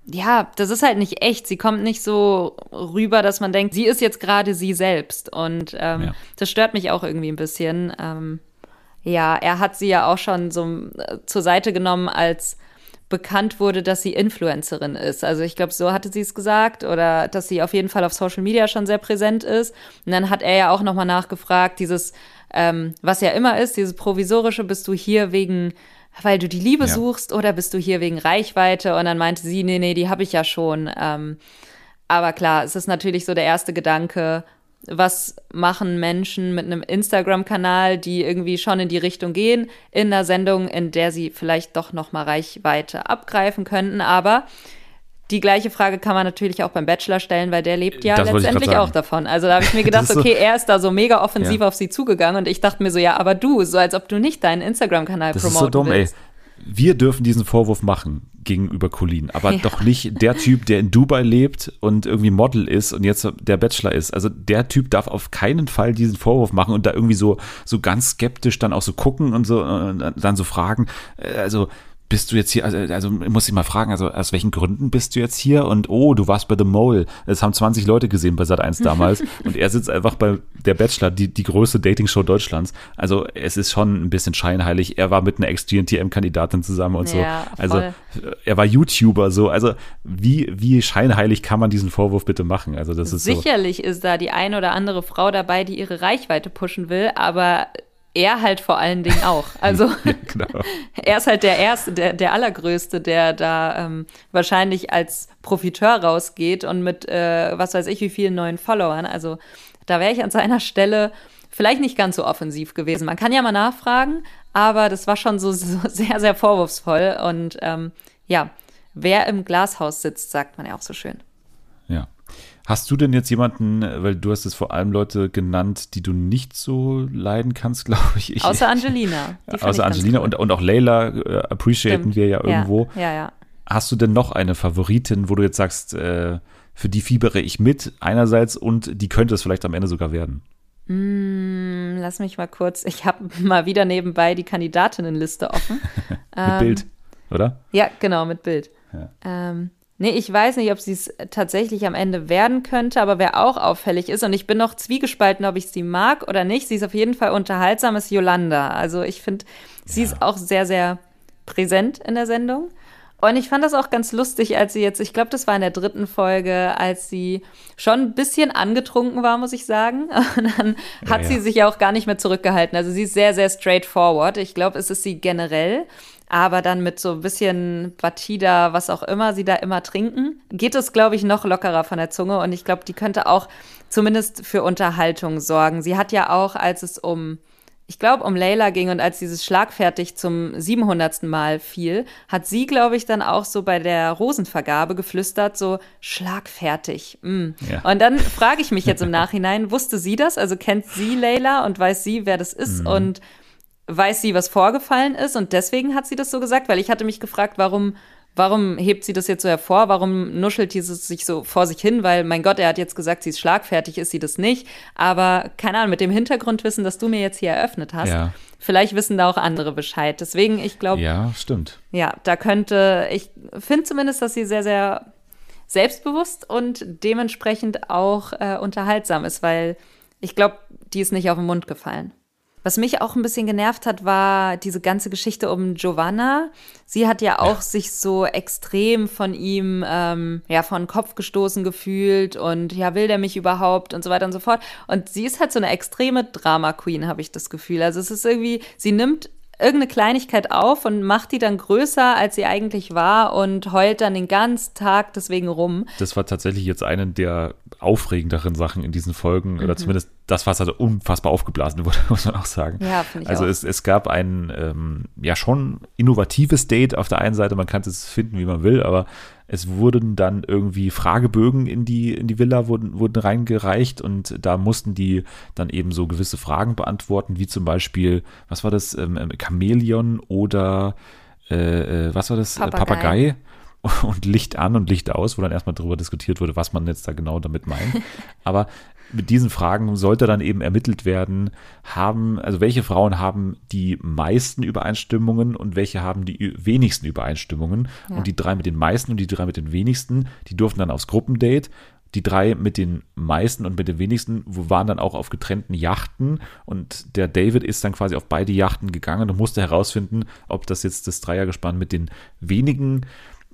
ja, das ist halt nicht echt. Sie kommt nicht so rüber, dass man denkt, sie ist jetzt gerade sie selbst. Und ähm, ja. das stört mich auch irgendwie ein bisschen. Ähm, ja, er hat sie ja auch schon so äh, zur Seite genommen, als bekannt wurde, dass sie Influencerin ist. Also ich glaube, so hatte sie es gesagt oder dass sie auf jeden Fall auf Social Media schon sehr präsent ist. Und dann hat er ja auch nochmal nachgefragt, dieses, ähm, was ja immer ist, dieses provisorische, bist du hier wegen, weil du die Liebe ja. suchst oder bist du hier wegen Reichweite? Und dann meinte sie, nee, nee, die habe ich ja schon. Ähm, aber klar, es ist natürlich so der erste Gedanke, was machen Menschen mit einem Instagram-Kanal, die irgendwie schon in die Richtung gehen, in einer Sendung, in der sie vielleicht doch noch mal Reichweite abgreifen könnten. Aber die gleiche Frage kann man natürlich auch beim Bachelor stellen, weil der lebt ja das letztendlich auch davon. Also da habe ich mir gedacht, so, okay, er ist da so mega offensiv ja. auf sie zugegangen und ich dachte mir so, ja, aber du, so als ob du nicht deinen Instagram-Kanal promoten ist so dumm, willst. Ey wir dürfen diesen Vorwurf machen gegenüber Colleen, aber ja. doch nicht der Typ, der in Dubai lebt und irgendwie Model ist und jetzt der Bachelor ist. Also der Typ darf auf keinen Fall diesen Vorwurf machen und da irgendwie so, so ganz skeptisch dann auch so gucken und so und dann so fragen. Äh, also bist du jetzt hier, also, also muss ich mal fragen, also aus welchen Gründen bist du jetzt hier? Und oh, du warst bei The Mole. Es haben 20 Leute gesehen bei Sat1 damals und er sitzt einfach bei der Bachelor, die, die größte Dating-Show Deutschlands. Also es ist schon ein bisschen scheinheilig. Er war mit einer Ex-GNTM-Kandidatin zusammen und ja, so. Also voll. er war YouTuber so. Also wie, wie scheinheilig kann man diesen Vorwurf bitte machen? Also das ist Sicherlich so. ist da die eine oder andere Frau dabei, die ihre Reichweite pushen will, aber er halt vor allen Dingen auch. Also genau. er ist halt der Erste, der, der Allergrößte, der da ähm, wahrscheinlich als Profiteur rausgeht und mit äh, was weiß ich wie vielen neuen Followern. Also da wäre ich an seiner Stelle vielleicht nicht ganz so offensiv gewesen. Man kann ja mal nachfragen, aber das war schon so, so sehr, sehr vorwurfsvoll. Und ähm, ja, wer im Glashaus sitzt, sagt man ja auch so schön. Hast du denn jetzt jemanden, weil du hast es vor allem Leute genannt, die du nicht so leiden kannst, glaube ich. ich. Außer Angelina. Außer Angelina cool. und, und auch Layla äh, appreciaten Stimmt. wir ja irgendwo. Ja, ja, ja. Hast du denn noch eine Favoritin, wo du jetzt sagst, äh, für die fiebere ich mit einerseits und die könnte es vielleicht am Ende sogar werden? Mm, lass mich mal kurz. Ich habe mal wieder nebenbei die Kandidatinnenliste offen. mit ähm, Bild, oder? Ja, genau, mit Bild. Ja. Ähm, nee, ich weiß nicht, ob sie es tatsächlich am Ende werden könnte, aber wer auch auffällig ist, und ich bin noch zwiegespalten, ob ich sie mag oder nicht, sie ist auf jeden Fall unterhaltsam, ist Yolanda. Also ich finde, sie ja. ist auch sehr, sehr präsent in der Sendung. Und ich fand das auch ganz lustig, als sie jetzt, ich glaube, das war in der dritten Folge, als sie schon ein bisschen angetrunken war, muss ich sagen. Und dann hat ja, ja. sie sich ja auch gar nicht mehr zurückgehalten. Also sie ist sehr, sehr straightforward. Ich glaube, es ist sie generell. Aber dann mit so ein bisschen Batida, was auch immer sie da immer trinken, geht es, glaube ich, noch lockerer von der Zunge. Und ich glaube, die könnte auch zumindest für Unterhaltung sorgen. Sie hat ja auch, als es um ich glaube, um Layla ging und als dieses schlagfertig zum 700. Mal fiel, hat sie, glaube ich, dann auch so bei der Rosenvergabe geflüstert, so schlagfertig. Mm. Ja. Und dann frage ich mich jetzt im Nachhinein, wusste sie das? Also kennt sie Layla und weiß sie, wer das ist mhm. und weiß sie, was vorgefallen ist und deswegen hat sie das so gesagt? Weil ich hatte mich gefragt, warum Warum hebt sie das jetzt so hervor? Warum nuschelt dieses sich so vor sich hin? Weil, mein Gott, er hat jetzt gesagt, sie ist schlagfertig, ist sie das nicht. Aber keine Ahnung, mit dem Hintergrundwissen, das du mir jetzt hier eröffnet hast, ja. vielleicht wissen da auch andere Bescheid. Deswegen, ich glaube. Ja, stimmt. Ja, da könnte, ich finde zumindest, dass sie sehr, sehr selbstbewusst und dementsprechend auch äh, unterhaltsam ist, weil ich glaube, die ist nicht auf den Mund gefallen. Was mich auch ein bisschen genervt hat, war diese ganze Geschichte um Giovanna. Sie hat ja auch ja. sich so extrem von ihm ähm, ja von Kopf gestoßen gefühlt und ja will der mich überhaupt und so weiter und so fort. Und sie ist halt so eine extreme Drama Queen, habe ich das Gefühl. Also es ist irgendwie, sie nimmt irgendeine Kleinigkeit auf und macht die dann größer, als sie eigentlich war und heult dann den ganzen Tag deswegen rum. Das war tatsächlich jetzt eine der aufregenderen Sachen in diesen Folgen mhm. oder zumindest das, was also unfassbar aufgeblasen wurde, muss man auch sagen. Ja, finde ich Also auch. Es, es gab ein ähm, ja schon innovatives Date auf der einen Seite, man kann es finden, wie man will, aber es wurden dann irgendwie Fragebögen in die, in die Villa wurden, wurden reingereicht und da mussten die dann eben so gewisse Fragen beantworten, wie zum Beispiel, was war das, ähm, ähm Chamäleon oder äh, äh was war das, Papagei. Papagei und Licht an und Licht aus, wo dann erstmal darüber diskutiert wurde, was man jetzt da genau damit meint. Aber mit diesen Fragen sollte dann eben ermittelt werden, haben, also welche Frauen haben die meisten Übereinstimmungen und welche haben die wenigsten Übereinstimmungen. Ja. Und die drei mit den meisten und die drei mit den wenigsten, die durften dann aufs Gruppendate. Die drei mit den meisten und mit den wenigsten waren dann auch auf getrennten Yachten und der David ist dann quasi auf beide Yachten gegangen und musste herausfinden, ob das jetzt das Dreiergespann mit den wenigen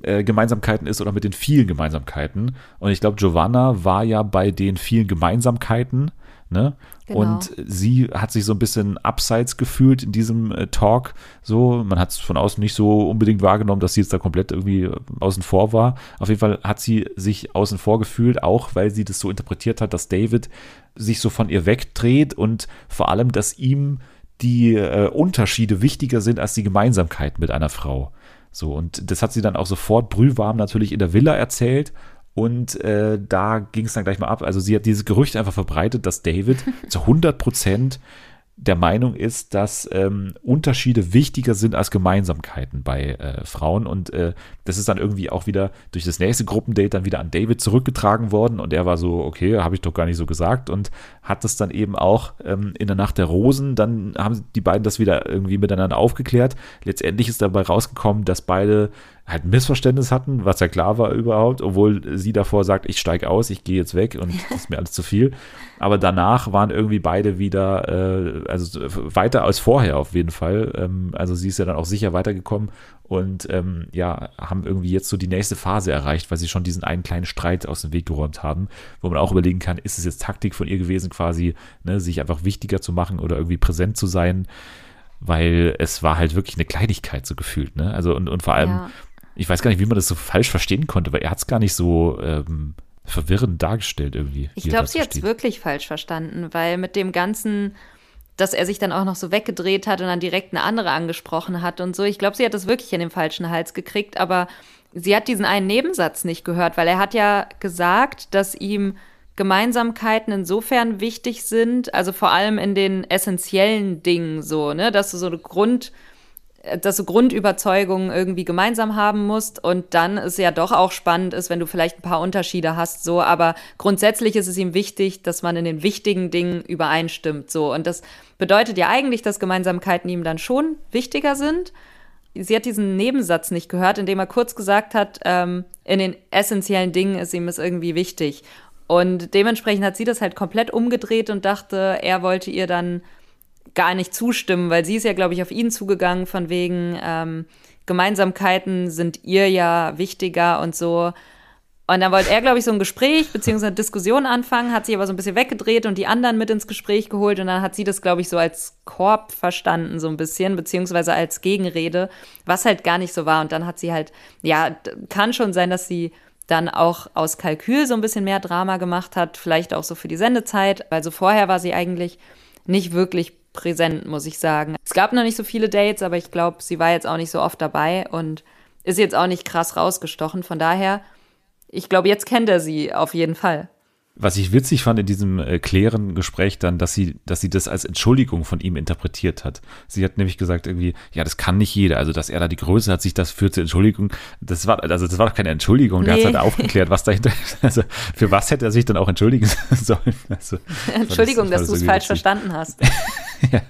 äh, Gemeinsamkeiten ist oder mit den vielen Gemeinsamkeiten. Und ich glaube, Giovanna war ja bei den vielen Gemeinsamkeiten. Ne? Genau. Und sie hat sich so ein bisschen abseits gefühlt in diesem äh, Talk. So, man hat es von außen nicht so unbedingt wahrgenommen, dass sie jetzt da komplett irgendwie äh, außen vor war. Auf jeden Fall hat sie sich außen vor gefühlt, auch weil sie das so interpretiert hat, dass David sich so von ihr wegdreht und vor allem, dass ihm die äh, Unterschiede wichtiger sind als die Gemeinsamkeiten mit einer Frau. So, und das hat sie dann auch sofort brühwarm natürlich in der Villa erzählt. Und äh, da ging es dann gleich mal ab. Also sie hat dieses Gerücht einfach verbreitet, dass David zu 100 Prozent der Meinung ist, dass ähm, Unterschiede wichtiger sind als Gemeinsamkeiten bei äh, Frauen. Und äh, das ist dann irgendwie auch wieder durch das nächste Gruppendate dann wieder an David zurückgetragen worden. Und er war so, okay, habe ich doch gar nicht so gesagt. Und hat das dann eben auch ähm, in der Nacht der Rosen, dann haben die beiden das wieder irgendwie miteinander aufgeklärt. Letztendlich ist dabei rausgekommen, dass beide halt ein Missverständnis hatten, was ja klar war überhaupt, obwohl sie davor sagt, ich steige aus, ich gehe jetzt weg und das ist mir alles zu viel. Aber danach waren irgendwie beide wieder, äh, also weiter als vorher auf jeden Fall. Ähm, also sie ist ja dann auch sicher weitergekommen und ähm, ja, haben irgendwie jetzt so die nächste Phase erreicht, weil sie schon diesen einen kleinen Streit aus dem Weg geräumt haben, wo man auch überlegen kann, ist es jetzt Taktik von ihr gewesen, quasi, ne, sich einfach wichtiger zu machen oder irgendwie präsent zu sein weil es war halt wirklich eine Kleinigkeit so gefühlt, ne? Also und, und vor allem, ja ich weiß gar nicht, wie man das so falsch verstehen konnte, weil er hat es gar nicht so ähm, verwirrend dargestellt irgendwie. Ich glaube, sie hat es wirklich falsch verstanden, weil mit dem ganzen dass er sich dann auch noch so weggedreht hat und dann direkt eine andere angesprochen hat und so. Ich glaube, sie hat das wirklich in den falschen Hals gekriegt, aber sie hat diesen einen Nebensatz nicht gehört, weil er hat ja gesagt, dass ihm Gemeinsamkeiten insofern wichtig sind, also vor allem in den essentiellen Dingen so, ne, dass du so eine Grund, dass du Grundüberzeugungen irgendwie gemeinsam haben musst und dann ist ja doch auch spannend ist, wenn du vielleicht ein paar Unterschiede hast, so, aber grundsätzlich ist es ihm wichtig, dass man in den wichtigen Dingen übereinstimmt, so und das bedeutet ja eigentlich, dass Gemeinsamkeiten ihm dann schon wichtiger sind. Sie hat diesen Nebensatz nicht gehört, in dem er kurz gesagt hat, ähm, in den essentiellen Dingen ist ihm es irgendwie wichtig. Und dementsprechend hat sie das halt komplett umgedreht und dachte, er wollte ihr dann gar nicht zustimmen, weil sie ist ja, glaube ich, auf ihn zugegangen, von wegen ähm, Gemeinsamkeiten sind ihr ja wichtiger und so. Und dann wollte er, glaube ich, so ein Gespräch bzw. eine Diskussion anfangen, hat sich aber so ein bisschen weggedreht und die anderen mit ins Gespräch geholt und dann hat sie das, glaube ich, so als Korb verstanden, so ein bisschen, beziehungsweise als Gegenrede, was halt gar nicht so war. Und dann hat sie halt, ja, kann schon sein, dass sie dann auch aus Kalkül so ein bisschen mehr Drama gemacht hat, vielleicht auch so für die Sendezeit, weil so vorher war sie eigentlich nicht wirklich präsent, muss ich sagen. Es gab noch nicht so viele Dates, aber ich glaube, sie war jetzt auch nicht so oft dabei und ist jetzt auch nicht krass rausgestochen. Von daher, ich glaube, jetzt kennt er sie auf jeden Fall was ich witzig fand in diesem äh, klären Gespräch dann, dass sie, dass sie das als Entschuldigung von ihm interpretiert hat. Sie hat nämlich gesagt irgendwie, ja, das kann nicht jeder. Also, dass er da die Größe hat, sich das für zur Entschuldigung. Das war, also, das war doch keine Entschuldigung. Der nee. hat halt aufgeklärt, was dahinter ist. Also, für was hätte er sich dann auch entschuldigen sollen? Also, Entschuldigung, das, dass du es falsch verstanden hast. ja,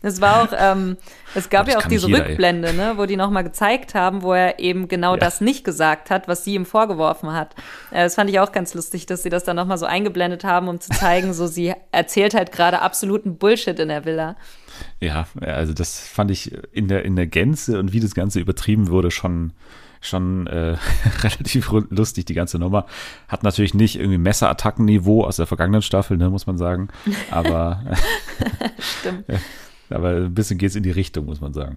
das war auch, ähm, es gab ja auch diese jeder, Rückblende, ne, wo die nochmal gezeigt haben, wo er eben genau ja. das nicht gesagt hat, was sie ihm vorgeworfen hat. Äh, das fand ich auch ganz lustig, dass sie das dann nochmal so eingeblendet haben, um zu zeigen, so sie erzählt halt gerade absoluten Bullshit in der Villa. Ja, also das fand ich in der, in der Gänze und wie das Ganze übertrieben wurde schon, schon äh, relativ lustig, die ganze Nummer. Hat natürlich nicht irgendwie Messerattackenniveau aus der vergangenen Staffel, ne, muss man sagen. Aber, Stimmt. aber ein bisschen geht es in die Richtung, muss man sagen.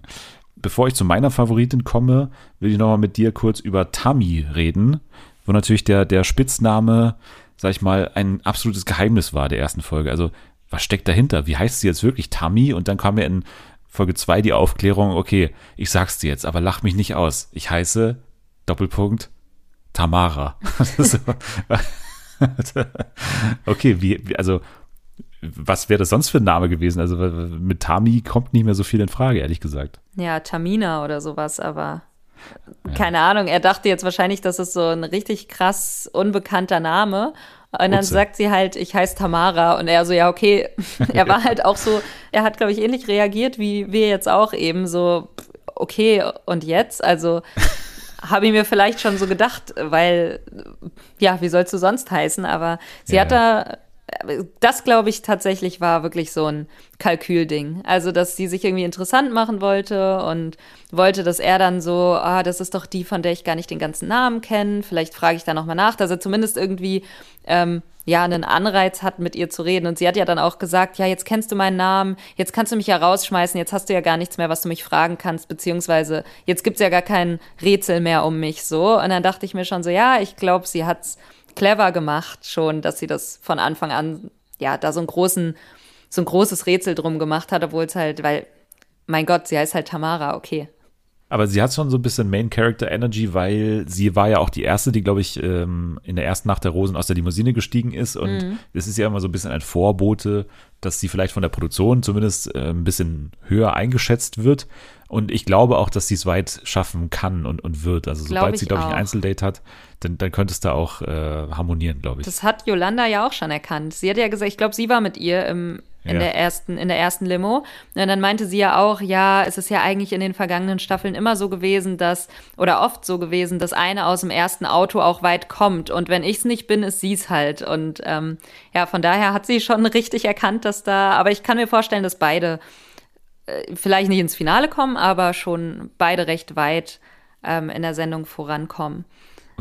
Bevor ich zu meiner Favoritin komme, will ich nochmal mit dir kurz über Tami reden, wo natürlich der, der Spitzname, sag ich mal, ein absolutes Geheimnis war der ersten Folge. Also, was steckt dahinter? Wie heißt sie jetzt wirklich? Tami? Und dann kam ja in Folge 2 die Aufklärung, okay, ich sag's dir jetzt, aber lach mich nicht aus. Ich heiße Doppelpunkt Tamara. okay, wie, also was wäre das sonst für ein Name gewesen? Also mit Tami kommt nicht mehr so viel in Frage, ehrlich gesagt. Ja, Tamina oder sowas, aber ja. keine Ahnung. Er dachte jetzt wahrscheinlich, das ist so ein richtig krass unbekannter Name. Und dann Utze. sagt sie halt, ich heiße Tamara. Und er so, ja, okay. er war halt auch so, er hat, glaube ich, ähnlich reagiert wie wir jetzt auch eben so, okay, und jetzt? Also habe ich mir vielleicht schon so gedacht, weil, ja, wie sollst du sonst heißen? Aber sie ja. hat da das glaube ich tatsächlich war wirklich so ein Kalkülding. Also, dass sie sich irgendwie interessant machen wollte und wollte, dass er dann so, ah, das ist doch die, von der ich gar nicht den ganzen Namen kenne. Vielleicht frage ich da nochmal nach, dass er zumindest irgendwie ähm, ja einen Anreiz hat, mit ihr zu reden. Und sie hat ja dann auch gesagt, ja, jetzt kennst du meinen Namen, jetzt kannst du mich ja rausschmeißen, jetzt hast du ja gar nichts mehr, was du mich fragen kannst, beziehungsweise jetzt gibt's ja gar kein Rätsel mehr um mich so. Und dann dachte ich mir schon so, ja, ich glaube, sie hat's clever gemacht schon, dass sie das von Anfang an, ja, da so einen großen, so ein großes Rätsel drum gemacht hat, obwohl es halt, weil, mein Gott, sie heißt halt Tamara, okay. Aber sie hat schon so ein bisschen Main Character Energy, weil sie war ja auch die erste, die, glaube ich, ähm, in der ersten Nacht der Rosen aus der Limousine gestiegen ist. Und mhm. es ist ja immer so ein bisschen ein Vorbote, dass sie vielleicht von der Produktion zumindest äh, ein bisschen höher eingeschätzt wird. Und ich glaube auch, dass sie es weit schaffen kann und, und wird. Also sobald sie, glaube ich, ein Einzeldate hat, dann, dann könnte es da auch äh, harmonieren, glaube ich. Das hat Yolanda ja auch schon erkannt. Sie hat ja gesagt, ich glaube, sie war mit ihr im, in ja. der ersten, in der ersten Limo. Und dann meinte sie ja auch, ja, es ist ja eigentlich in den vergangenen Staffeln immer so gewesen, dass, oder oft so gewesen, dass eine aus dem ersten Auto auch weit kommt. Und wenn ich es nicht bin, ist sie es halt. Und ähm, ja, von daher hat sie schon richtig erkannt, dass da, aber ich kann mir vorstellen, dass beide äh, vielleicht nicht ins Finale kommen, aber schon beide recht weit ähm, in der Sendung vorankommen.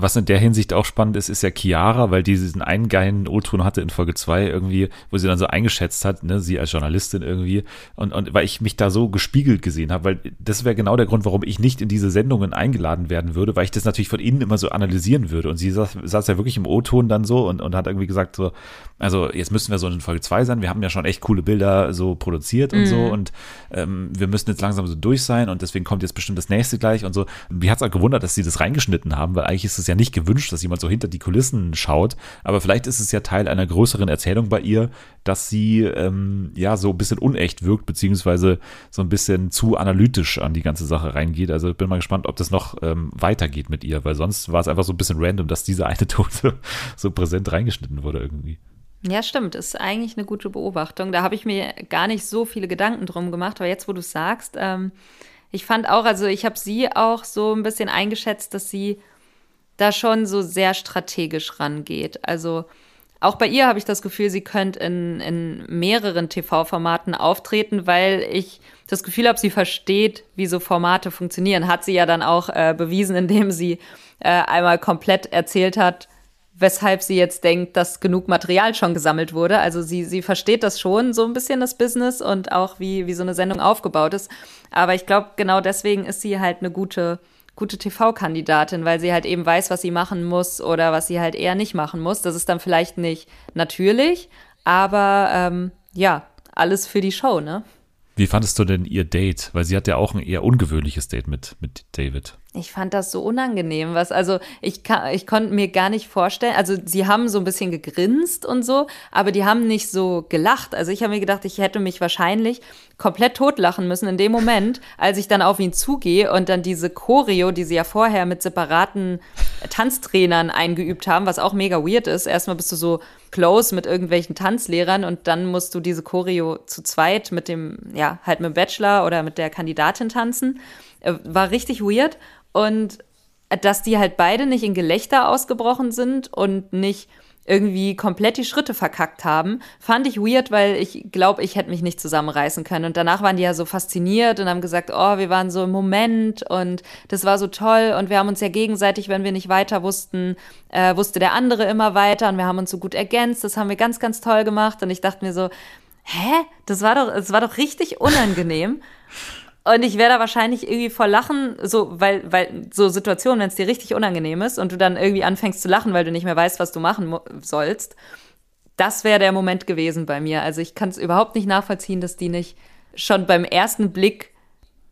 Was in der Hinsicht auch spannend ist, ist ja Chiara, weil die diesen einen geilen O-Ton hatte in Folge 2 irgendwie, wo sie dann so eingeschätzt hat, ne, sie als Journalistin irgendwie. Und, und weil ich mich da so gespiegelt gesehen habe, weil das wäre genau der Grund, warum ich nicht in diese Sendungen eingeladen werden würde, weil ich das natürlich von innen immer so analysieren würde. Und sie saß, saß ja wirklich im O-Ton dann so und, und hat irgendwie gesagt so, also jetzt müssen wir so in Folge 2 sein, wir haben ja schon echt coole Bilder so produziert und mhm. so und ähm, wir müssen jetzt langsam so durch sein und deswegen kommt jetzt bestimmt das nächste gleich und so. Mir hat es auch gewundert, dass sie das reingeschnitten haben, weil eigentlich ist es ja nicht gewünscht, dass jemand so hinter die Kulissen schaut, aber vielleicht ist es ja Teil einer größeren Erzählung bei ihr, dass sie ähm, ja so ein bisschen unecht wirkt, beziehungsweise so ein bisschen zu analytisch an die ganze Sache reingeht. Also bin mal gespannt, ob das noch ähm, weitergeht mit ihr, weil sonst war es einfach so ein bisschen random, dass diese eine Tote so präsent reingeschnitten wurde irgendwie. Ja, stimmt. Ist eigentlich eine gute Beobachtung. Da habe ich mir gar nicht so viele Gedanken drum gemacht, aber jetzt, wo du es sagst, ähm, ich fand auch, also ich habe sie auch so ein bisschen eingeschätzt, dass sie da schon so sehr strategisch rangeht. Also auch bei ihr habe ich das Gefühl, sie könnte in, in mehreren TV-Formaten auftreten, weil ich das Gefühl habe, sie versteht, wie so Formate funktionieren. Hat sie ja dann auch äh, bewiesen, indem sie äh, einmal komplett erzählt hat, weshalb sie jetzt denkt, dass genug Material schon gesammelt wurde. Also sie, sie versteht das schon, so ein bisschen das Business und auch wie, wie so eine Sendung aufgebaut ist. Aber ich glaube, genau deswegen ist sie halt eine gute, gute TV-Kandidatin, weil sie halt eben weiß, was sie machen muss oder was sie halt eher nicht machen muss. Das ist dann vielleicht nicht natürlich, aber ähm, ja, alles für die Show, ne? Wie fandest du denn ihr Date? Weil sie hat ja auch ein eher ungewöhnliches Date mit, mit David. Ich fand das so unangenehm, was, also ich, ich konnte mir gar nicht vorstellen, also sie haben so ein bisschen gegrinst und so, aber die haben nicht so gelacht. Also ich habe mir gedacht, ich hätte mich wahrscheinlich komplett totlachen müssen in dem Moment, als ich dann auf ihn zugehe und dann diese Choreo, die sie ja vorher mit separaten Tanztrainern eingeübt haben, was auch mega weird ist. Erstmal bist du so close mit irgendwelchen Tanzlehrern und dann musst du diese Choreo zu zweit mit dem, ja, halt mit dem Bachelor oder mit der Kandidatin tanzen. Äh, war richtig weird. Und dass die halt beide nicht in Gelächter ausgebrochen sind und nicht irgendwie komplett die Schritte verkackt haben, fand ich weird, weil ich glaube, ich hätte mich nicht zusammenreißen können. Und danach waren die ja so fasziniert und haben gesagt, oh, wir waren so im Moment und das war so toll und wir haben uns ja gegenseitig, wenn wir nicht weiter wussten, äh, wusste der andere immer weiter und wir haben uns so gut ergänzt. Das haben wir ganz, ganz toll gemacht. Und ich dachte mir so, hä? Das war doch, das war doch richtig unangenehm. Und ich werde da wahrscheinlich irgendwie vor Lachen, so, weil, weil so Situationen, wenn es dir richtig unangenehm ist und du dann irgendwie anfängst zu lachen, weil du nicht mehr weißt, was du machen sollst, das wäre der Moment gewesen bei mir. Also ich kann es überhaupt nicht nachvollziehen, dass die nicht schon beim ersten Blick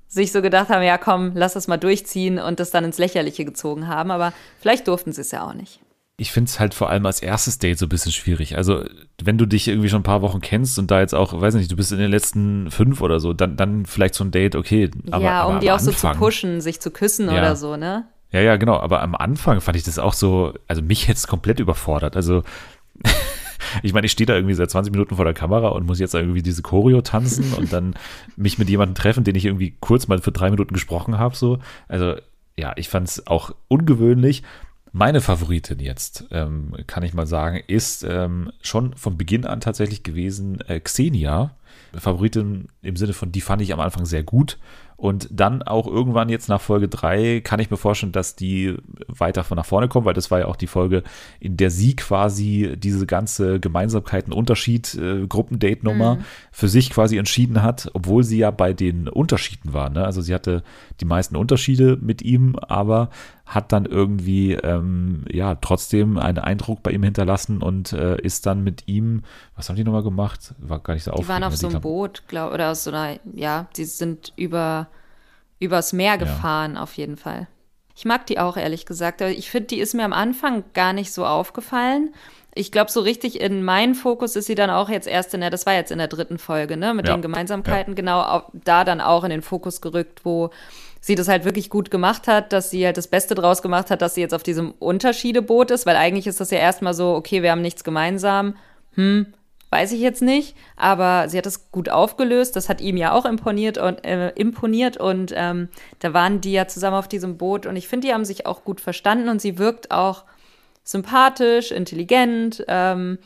sich so gedacht haben, ja komm, lass das mal durchziehen und das dann ins Lächerliche gezogen haben. Aber vielleicht durften sie es ja auch nicht ich finde es halt vor allem als erstes Date so ein bisschen schwierig. Also, wenn du dich irgendwie schon ein paar Wochen kennst und da jetzt auch, weiß nicht, du bist in den letzten fünf oder so, dann, dann vielleicht so ein Date, okay. Aber, ja, um aber die auch Anfang, so zu pushen, sich zu küssen ja. oder so, ne? Ja, ja, genau. Aber am Anfang fand ich das auch so, also mich jetzt komplett überfordert. Also, ich meine, ich stehe da irgendwie seit 20 Minuten vor der Kamera und muss jetzt irgendwie diese Choreo tanzen und dann mich mit jemandem treffen, den ich irgendwie kurz mal für drei Minuten gesprochen habe, so. Also, ja, ich fand es auch ungewöhnlich. Meine Favoritin jetzt, ähm, kann ich mal sagen, ist ähm, schon von Beginn an tatsächlich gewesen äh, Xenia. Favoritin im Sinne von, die fand ich am Anfang sehr gut. Und dann auch irgendwann jetzt nach Folge 3 kann ich mir vorstellen, dass die weiter von nach vorne kommen, weil das war ja auch die Folge, in der sie quasi diese ganze Gemeinsamkeiten, Unterschied, äh, Gruppendate-Nummer mhm. für sich quasi entschieden hat, obwohl sie ja bei den Unterschieden war. Ne? Also sie hatte die meisten Unterschiede mit ihm, aber hat dann irgendwie ähm, ja trotzdem einen Eindruck bei ihm hinterlassen und äh, ist dann mit ihm, was haben die nochmal gemacht? War gar nicht so Die waren auf so einem Boot, glaube oder aus so einer, ja, die sind über übers Meer gefahren, ja. auf jeden Fall. Ich mag die auch, ehrlich gesagt. Aber ich finde, die ist mir am Anfang gar nicht so aufgefallen. Ich glaube, so richtig in meinen Fokus ist sie dann auch jetzt erst in der, das war jetzt in der dritten Folge, ne, mit ja. den Gemeinsamkeiten, ja. genau, da dann auch in den Fokus gerückt, wo sie das halt wirklich gut gemacht hat, dass sie halt das Beste draus gemacht hat, dass sie jetzt auf diesem Unterschiedeboot ist, weil eigentlich ist das ja erstmal so, okay, wir haben nichts gemeinsam, hm, Weiß ich jetzt nicht, aber sie hat das gut aufgelöst. Das hat ihm ja auch imponiert und äh, imponiert und ähm, da waren die ja zusammen auf diesem Boot und ich finde, die haben sich auch gut verstanden und sie wirkt auch sympathisch, intelligent. Ähm,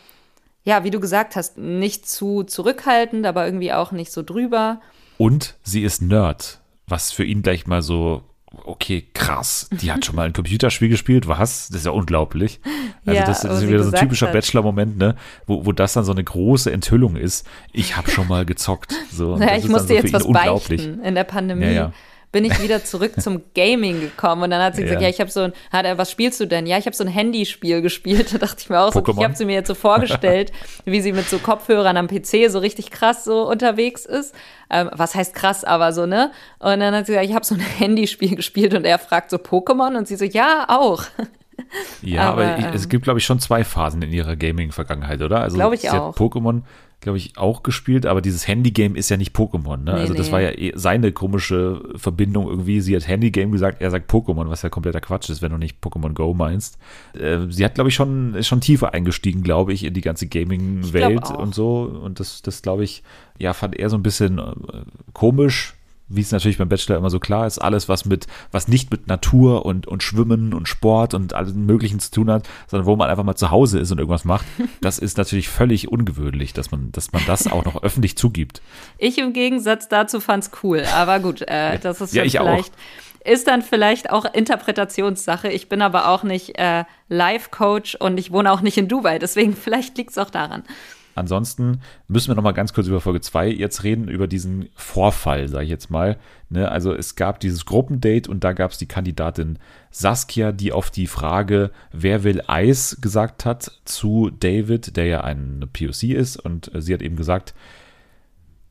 ja, wie du gesagt hast, nicht zu zurückhaltend, aber irgendwie auch nicht so drüber. Und sie ist Nerd, was für ihn gleich mal so okay, krass, die hat schon mal ein Computerspiel gespielt, was? Das ist ja unglaublich. Also Ja, das, das ist wieder so ein typischer. Bachelor-Moment, ne? Wo, wo das dann so eine große Enthüllung ist. Ich habe schon mal gezockt. So, Naja, ich musste so jetzt was beichten. In der Pandemie Ja, ja. Bin ich wieder zurück zum Gaming gekommen und dann hat sie gesagt, Ja. ja, ich habe so ein, hat er, was spielst du denn? Ja, ich habe so ein Handyspiel gespielt. Da dachte ich mir auch so, ich habe sie mir jetzt so vorgestellt, wie sie mit so Kopfhörern am PC so richtig krass so unterwegs ist. Ähm, was heißt krass, aber so, ne? Und dann hat sie gesagt, ich habe so ein Handyspiel gespielt und er fragt so Pokémon und sie so, ja, auch. Ja, aber, Aber, ich, ähm, es gibt, glaube ich, schon zwei Phasen in ihrer Gaming-Vergangenheit, oder? Also Glaub ich auch. Pokémon, glaube ich, auch gespielt, aber dieses Handy-Game ist ja nicht Pokémon, ne? Nee, also das nee. war ja eh seine komische Verbindung irgendwie. Sie hat Handy-Game gesagt, er sagt Pokémon, was ja kompletter Quatsch ist, wenn du nicht Pokémon Go meinst. Äh, sie hat, glaube ich, schon, schon tiefer eingestiegen, glaube ich, in die ganze Gaming-Welt und so. Und das, das glaube ich, ja, fand er so ein bisschen äh, komisch wie es natürlich beim Bachelor immer so klar ist, alles, was mit, was nicht mit Natur und, und Schwimmen und Sport und allem Möglichen zu tun hat, sondern wo man einfach mal zu Hause ist und irgendwas macht, das ist natürlich völlig ungewöhnlich, dass man, dass man das auch noch öffentlich zugibt. Ich im Gegensatz dazu fand's cool, aber gut, äh, das ist Ja, ich auch. vielleicht ist dann vielleicht auch Interpretationssache. Ich bin aber auch nicht äh, Life-Coach und ich wohne auch nicht in Dubai, deswegen vielleicht liegt's auch daran. Ansonsten müssen wir noch mal ganz kurz über Folge 2 jetzt reden, über diesen Vorfall, sage ich jetzt mal. Ne, also es gab dieses Gruppendate und da gab es die Kandidatin Saskia, die auf die Frage, wer will Eis, gesagt hat zu David, der ja ein POC ist. Und äh, sie hat eben gesagt,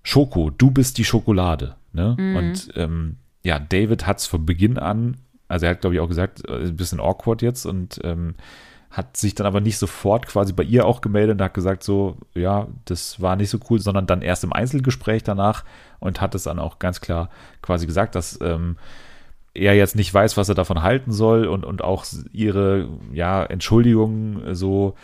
Schoko, du bist die Schokolade. Ne? Und ähm, ja, David hat es von Beginn an, also er hat, glaube ich, auch gesagt, äh, ein bisschen awkward jetzt und ähm, hat sich dann aber nicht sofort quasi bei ihr auch gemeldet und hat gesagt, so, ja, das war nicht so cool, sondern dann erst im Einzelgespräch danach und hat es dann auch ganz klar quasi gesagt, dass ähm, er jetzt nicht weiß, was er davon halten soll und, und auch ihre, ja, Entschuldigung so,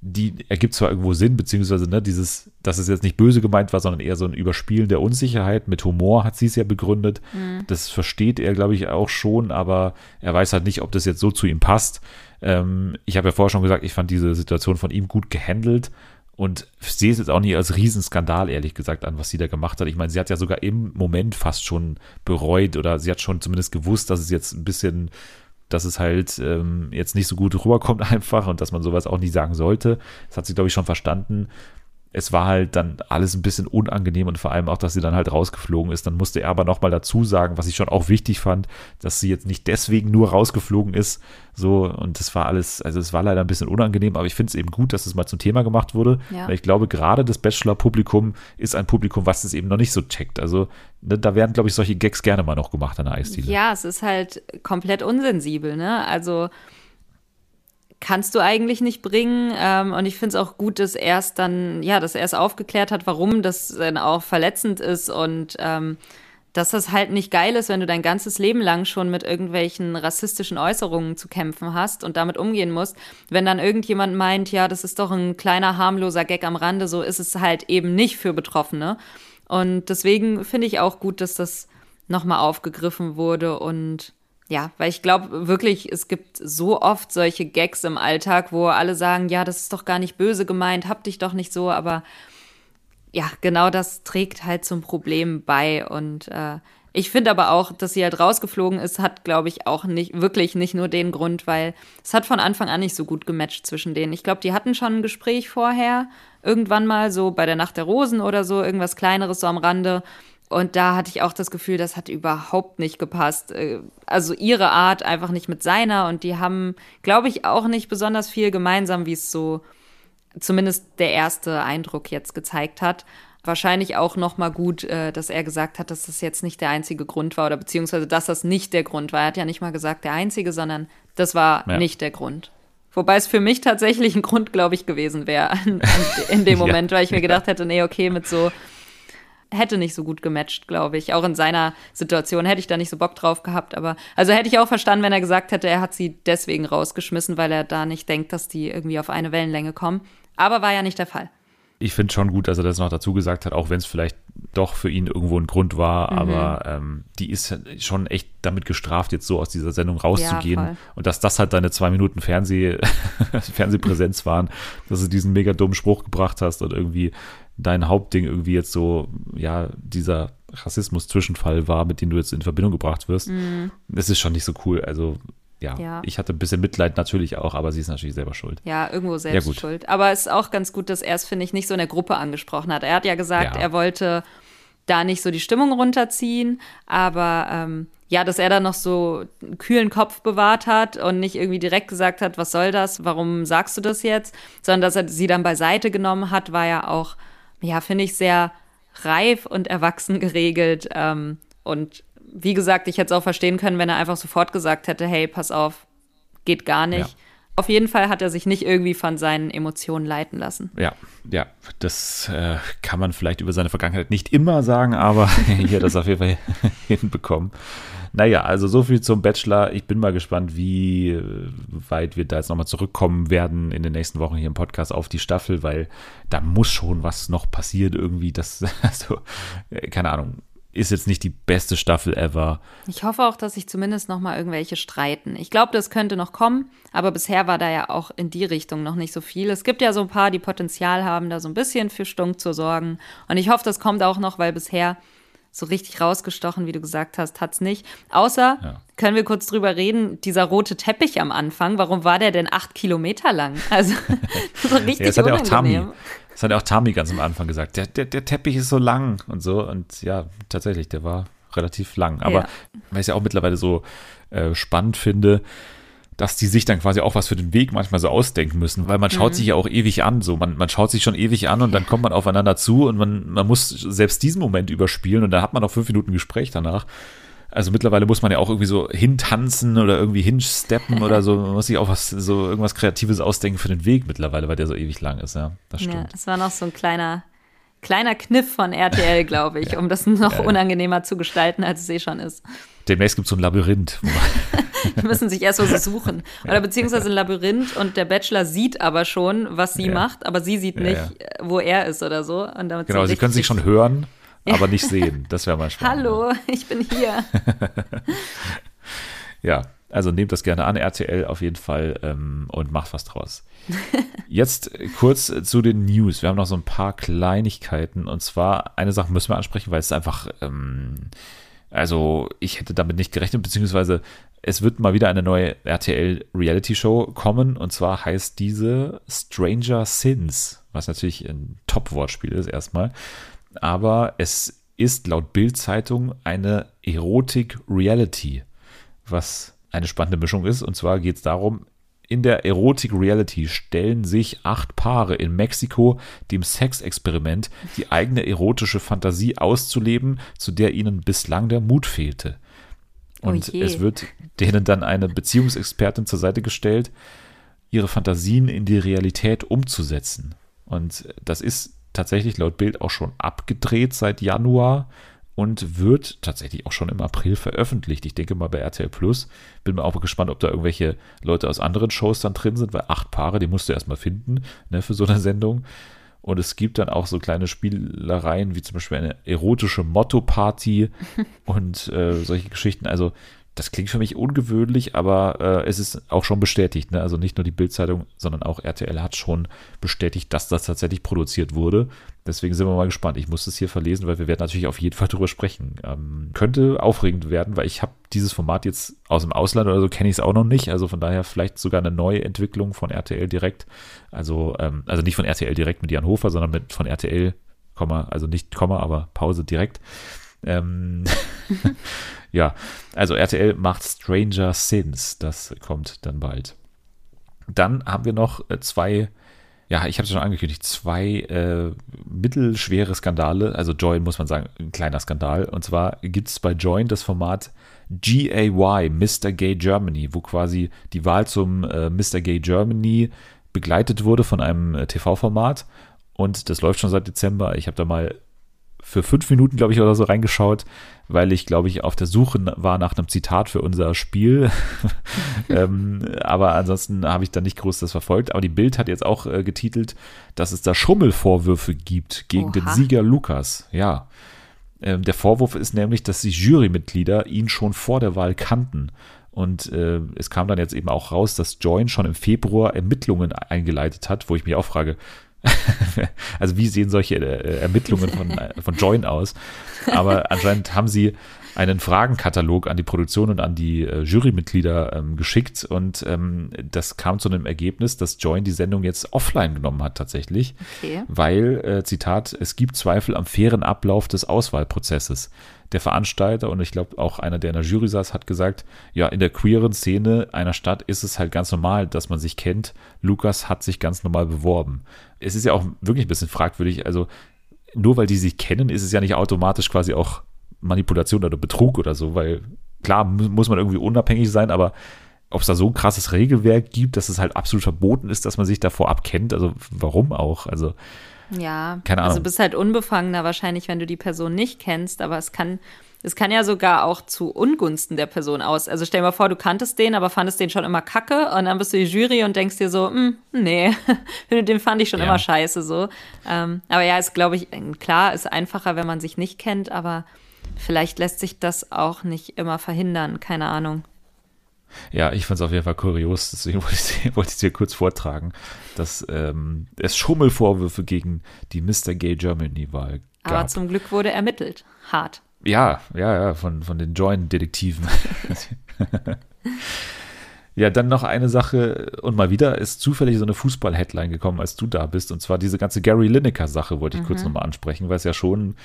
die ergibt zwar irgendwo Sinn, beziehungsweise ne, dieses, dass es jetzt nicht böse gemeint war, sondern eher so ein Überspielen der Unsicherheit. Mit Humor hat sie es ja begründet. Das versteht er, glaube ich, auch schon, aber er weiß halt nicht, ob das jetzt so zu ihm passt. Ähm, ich habe ja vorher schon gesagt, ich fand diese Situation von ihm gut gehandelt und sehe es jetzt auch nicht als Riesenskandal, ehrlich gesagt, an, was sie da gemacht hat. Ich meine, sie hat ja sogar im Moment fast schon bereut oder sie hat schon zumindest gewusst, dass es jetzt ein bisschen dass es halt ähm, jetzt nicht so gut rüberkommt einfach und dass man sowas auch nicht sagen sollte. Das hat sie, glaube ich, schon verstanden. Es war halt dann alles ein bisschen unangenehm und vor allem auch, dass sie dann halt rausgeflogen ist. Dann musste er aber nochmal dazu sagen, was ich schon auch wichtig fand, dass sie jetzt nicht deswegen nur rausgeflogen ist. So, und das war alles, also es war leider ein bisschen unangenehm, aber ich finde es eben gut, dass es mal zum Thema gemacht wurde. Ja. Weil ich glaube, gerade das Bachelor-Publikum ist ein Publikum, was es eben noch nicht so checkt. Also ne, da werden, glaube ich, solche Gags gerne mal noch gemacht an der Eisdiele. Ja, es ist halt komplett unsensibel, ne? Also kannst du eigentlich nicht bringen. Ähm, und ich finde es auch gut, dass er es dann, ja, dass er es aufgeklärt hat, warum das dann auch verletzend ist und ähm, dass das halt nicht geil ist, wenn du dein ganzes Leben lang schon mit irgendwelchen rassistischen Äußerungen zu kämpfen hast und damit umgehen musst. Wenn dann irgendjemand meint, ja, das ist doch ein kleiner harmloser Gag am Rande, so ist es halt eben nicht für Betroffene. Und deswegen finde ich auch gut, dass das nochmal aufgegriffen wurde und ja, weil ich glaube wirklich, es gibt so oft solche Gags im Alltag, wo alle sagen, ja, das ist doch gar nicht böse gemeint, hab dich doch nicht so, aber ja, genau das trägt halt zum Problem bei. Und äh, ich finde aber auch, dass sie halt rausgeflogen ist, hat, glaube ich, auch nicht, wirklich nicht nur den Grund, weil es hat von Anfang an nicht so gut gematcht zwischen denen. Ich glaube, die hatten schon ein Gespräch vorher, irgendwann mal so bei der Nacht der Rosen oder so, irgendwas kleineres so am Rande. Und da hatte ich auch das Gefühl, das hat überhaupt nicht gepasst. Äh, Also ihre Art einfach nicht mit seiner. Und die haben, glaube ich, auch nicht besonders viel gemeinsam, wie es so zumindest der erste Eindruck jetzt gezeigt hat. Wahrscheinlich auch noch mal gut, äh, dass er gesagt hat, dass das jetzt nicht der einzige Grund war oder beziehungsweise, dass das nicht der Grund war. Er hat ja nicht mal gesagt der einzige, sondern das war Ja. nicht der Grund. Wobei es für mich tatsächlich ein Grund, glaube ich, gewesen wäre in, in dem Ja. Moment, weil ich mir gedacht hätte, nee, okay, mit so hätte nicht so gut gematcht, glaube ich. Auch in seiner Situation hätte ich da nicht so Bock drauf gehabt. Aber also hätte ich auch verstanden, wenn er gesagt hätte, er hat sie deswegen rausgeschmissen, weil er da nicht denkt, dass die irgendwie auf eine Wellenlänge kommen. Aber war ja nicht der Fall. ich finde schon gut, dass er das noch dazu gesagt hat, auch wenn es vielleicht doch für ihn irgendwo ein Grund war, Mhm. aber ähm, die ist schon echt damit gestraft, jetzt so aus dieser Sendung rauszugehen. voll. und dass das halt deine zwei Minuten Fernseh Fernsehpräsenz waren, dass du diesen mega dummen Spruch gebracht hast und irgendwie dein Hauptding irgendwie jetzt so, ja, dieser Rassismus-Zwischenfall war, mit dem du jetzt in Verbindung gebracht wirst. Mhm. Das ist schon nicht so cool. Also ja, ja, ich hatte ein bisschen Mitleid natürlich auch, aber sie ist natürlich selber schuld. Ja, irgendwo selbst ja, schuld. Aber es ist auch ganz gut, dass er es, finde ich, nicht so in der Gruppe angesprochen hat. Er hat ja gesagt, ja. er wollte da nicht so die Stimmung runterziehen, aber ähm, ja, dass er da noch so einen kühlen Kopf bewahrt hat und nicht irgendwie direkt gesagt hat, was soll das, warum sagst du das jetzt, sondern dass er sie dann beiseite genommen hat, war ja auch, ja, finde ich, sehr reif und erwachsen geregelt. Ähm, und wie gesagt, ich hätte es auch verstehen können, wenn er einfach sofort gesagt hätte, hey, pass auf, geht gar nicht. Ja. Auf jeden Fall hat er sich nicht irgendwie von seinen Emotionen leiten lassen. Ja, ja, das äh, kann man vielleicht über seine Vergangenheit nicht immer sagen, aber hier hat das auf jeden Fall hinbekommen. Naja, also so viel zum Bachelor. Ich bin mal gespannt, wie äh, weit wir da jetzt nochmal zurückkommen werden in den nächsten Wochen hier im Podcast auf die Staffel, weil da muss schon was noch passieren irgendwie. Das, also, äh, keine Ahnung ist jetzt nicht die beste Staffel ever. Ich hoffe auch, dass sich zumindest noch mal irgendwelche streiten. Ich glaube, das könnte noch kommen, aber bisher war da ja auch in die Richtung noch nicht so viel. Es gibt ja so ein paar, die Potenzial haben, da so ein bisschen für Stunk zu sorgen. Und ich hoffe, das kommt auch noch, weil bisher so richtig rausgestochen, wie du gesagt hast, hat es nicht. Außer, ja. können wir kurz drüber reden, dieser rote Teppich am Anfang, warum war der denn acht Kilometer lang? Also, so richtig ja, das hat ja auch Tami. Das hat ja auch Tami ganz am Anfang gesagt. Der, der, der Teppich ist so lang und so. Und ja, tatsächlich, der war relativ lang. Aber ja. weil ich es ja auch mittlerweile so äh, spannend finde, dass die sich dann quasi auch was für den Weg manchmal so ausdenken müssen, weil man schaut mhm. sich ja auch ewig an, so man, man schaut sich schon ewig an und dann kommt man aufeinander zu und man, man muss selbst diesen Moment überspielen und dann hat man noch fünf Minuten Gespräch danach. Also mittlerweile muss man ja auch irgendwie so hintanzen oder irgendwie hinsteppen oder so. Man muss sich auch was, so irgendwas Kreatives ausdenken für den Weg mittlerweile, weil der so ewig lang ist, ja. Das stimmt. Ja, das war noch so ein kleiner, kleiner Kniff von RTL, glaube ich, ja. um das noch ja, unangenehmer zu gestalten, als es eh schon ist. Demnächst gibt es so ein Labyrinth. Die müssen sich erst so suchen. Oder beziehungsweise ein Labyrinth und der Bachelor sieht aber schon, was sie ja. macht, aber sie sieht nicht, wo er ist oder so. Genau, sie können sich schon hören, aber nicht sehen. Das wäre mal spannend. Hallo, ich bin hier. ja, also nehmt das gerne an, RTL auf jeden Fall ähm, und macht was draus. Jetzt kurz zu den News. Wir haben noch so ein paar Kleinigkeiten und zwar eine Sache müssen wir ansprechen, weil es einfach, ähm, also ich hätte damit nicht gerechnet, beziehungsweise es wird mal wieder eine neue RTL Reality Show kommen und zwar heißt diese Stranger Sins, was natürlich ein Top-Wortspiel ist erstmal. Aber es ist laut Bild-Zeitung eine Erotik-Reality, was eine spannende Mischung ist. Und zwar geht es darum, in der Erotik-Reality stellen sich acht Paare in Mexiko dem Sexexperiment, die eigene erotische Fantasie auszuleben, zu der ihnen bislang der Mut fehlte. Und oh es wird denen dann eine Beziehungsexpertin zur Seite gestellt, ihre Fantasien in die Realität umzusetzen. Und das ist tatsächlich laut Bild auch schon abgedreht seit Januar und wird tatsächlich auch schon im April veröffentlicht. Ich denke mal bei RTL Plus. Bin mir auch gespannt, ob da irgendwelche Leute aus anderen Shows dann drin sind, weil acht Paare, die musst du erstmal finden ne, für so eine Sendung. Und es gibt dann auch so kleine Spielereien, wie zum Beispiel eine erotische Motto-Party und äh, solche Geschichten. Also das klingt für mich ungewöhnlich, aber äh, es ist auch schon bestätigt. Ne? Also nicht nur die Bildzeitung, sondern auch RTL hat schon bestätigt, dass das tatsächlich produziert wurde. Deswegen sind wir mal gespannt. Ich muss das hier verlesen, weil wir werden natürlich auf jeden Fall drüber sprechen. Ähm, könnte aufregend werden, weil ich habe dieses Format jetzt aus dem Ausland oder so kenne ich es auch noch nicht. Also von daher vielleicht sogar eine neue Entwicklung von RTL direkt. Also, ähm, also nicht von RTL direkt mit Jan Hofer, sondern mit von RTL, Komma, also nicht Komma, aber Pause direkt. Ähm, ja, also RTL macht Stranger Sins. Das kommt dann bald. Dann haben wir noch äh, zwei, ja, ich habe es schon angekündigt, zwei äh, mittelschwere Skandale. Also Join muss man sagen, ein kleiner Skandal. Und zwar gibt es bei Join das Format GAY, Mr. Gay Germany, wo quasi die Wahl zum äh, Mr. Gay Germany begleitet wurde von einem äh, TV-Format. Und das läuft schon seit Dezember. Ich habe da mal für fünf Minuten, glaube ich, oder so reingeschaut, weil ich, glaube ich, auf der Suche war nach einem Zitat für unser Spiel. ähm, aber ansonsten habe ich da nicht groß das verfolgt. Aber die Bild hat jetzt auch äh, getitelt, dass es da Schummelvorwürfe gibt gegen Oha. den Sieger Lukas. Ja. Ähm, der Vorwurf ist nämlich, dass die Jurymitglieder ihn schon vor der Wahl kannten. Und äh, es kam dann jetzt eben auch raus, dass Join schon im Februar Ermittlungen eingeleitet hat, wo ich mich auch frage, also wie sehen solche äh, Ermittlungen von, äh, von Join aus? Aber anscheinend haben sie einen Fragenkatalog an die Produktion und an die äh, Jurymitglieder ähm, geschickt und ähm, das kam zu einem Ergebnis, dass Join die Sendung jetzt offline genommen hat tatsächlich, okay. weil, äh, Zitat, es gibt Zweifel am fairen Ablauf des Auswahlprozesses. Der Veranstalter und ich glaube auch einer, der in der Jury saß, hat gesagt, ja, in der queeren Szene einer Stadt ist es halt ganz normal, dass man sich kennt. Lukas hat sich ganz normal beworben. Es ist ja auch wirklich ein bisschen fragwürdig, also nur weil die sich kennen, ist es ja nicht automatisch quasi auch Manipulation oder Betrug oder so, weil klar muss man irgendwie unabhängig sein, aber ob es da so ein krasses Regelwerk gibt, dass es halt absolut verboten ist, dass man sich davor abkennt, also warum auch? Also ja, keine Ahnung. Also bist halt unbefangener wahrscheinlich, wenn du die Person nicht kennst, aber es kann es kann ja sogar auch zu Ungunsten der Person aus. Also stell dir mal vor, du kanntest den, aber fandest den schon immer kacke und dann bist du die Jury und denkst dir so, hm, nee, den fand ich schon ja. immer scheiße so. Ähm, aber ja, ist glaube ich, klar, ist einfacher, wenn man sich nicht kennt, aber vielleicht lässt sich das auch nicht immer verhindern, keine Ahnung. Ja, ich fand es auf jeden Fall kurios, deswegen wollte ich, wollte es hier kurz vortragen, dass ähm, es Schummelvorwürfe gegen die Mr. Gay Germany-Wahl gab. Aber zum Glück wurde ermittelt. Hart. Ja, ja, ja, von, von den Joint-Detektiven. Ja, dann noch eine Sache und mal wieder ist zufällig so eine Fußball-Headline gekommen, als du da bist. Und zwar diese ganze Gary Lineker-Sache wollte ich mhm. kurz nochmal ansprechen, weil es ja schon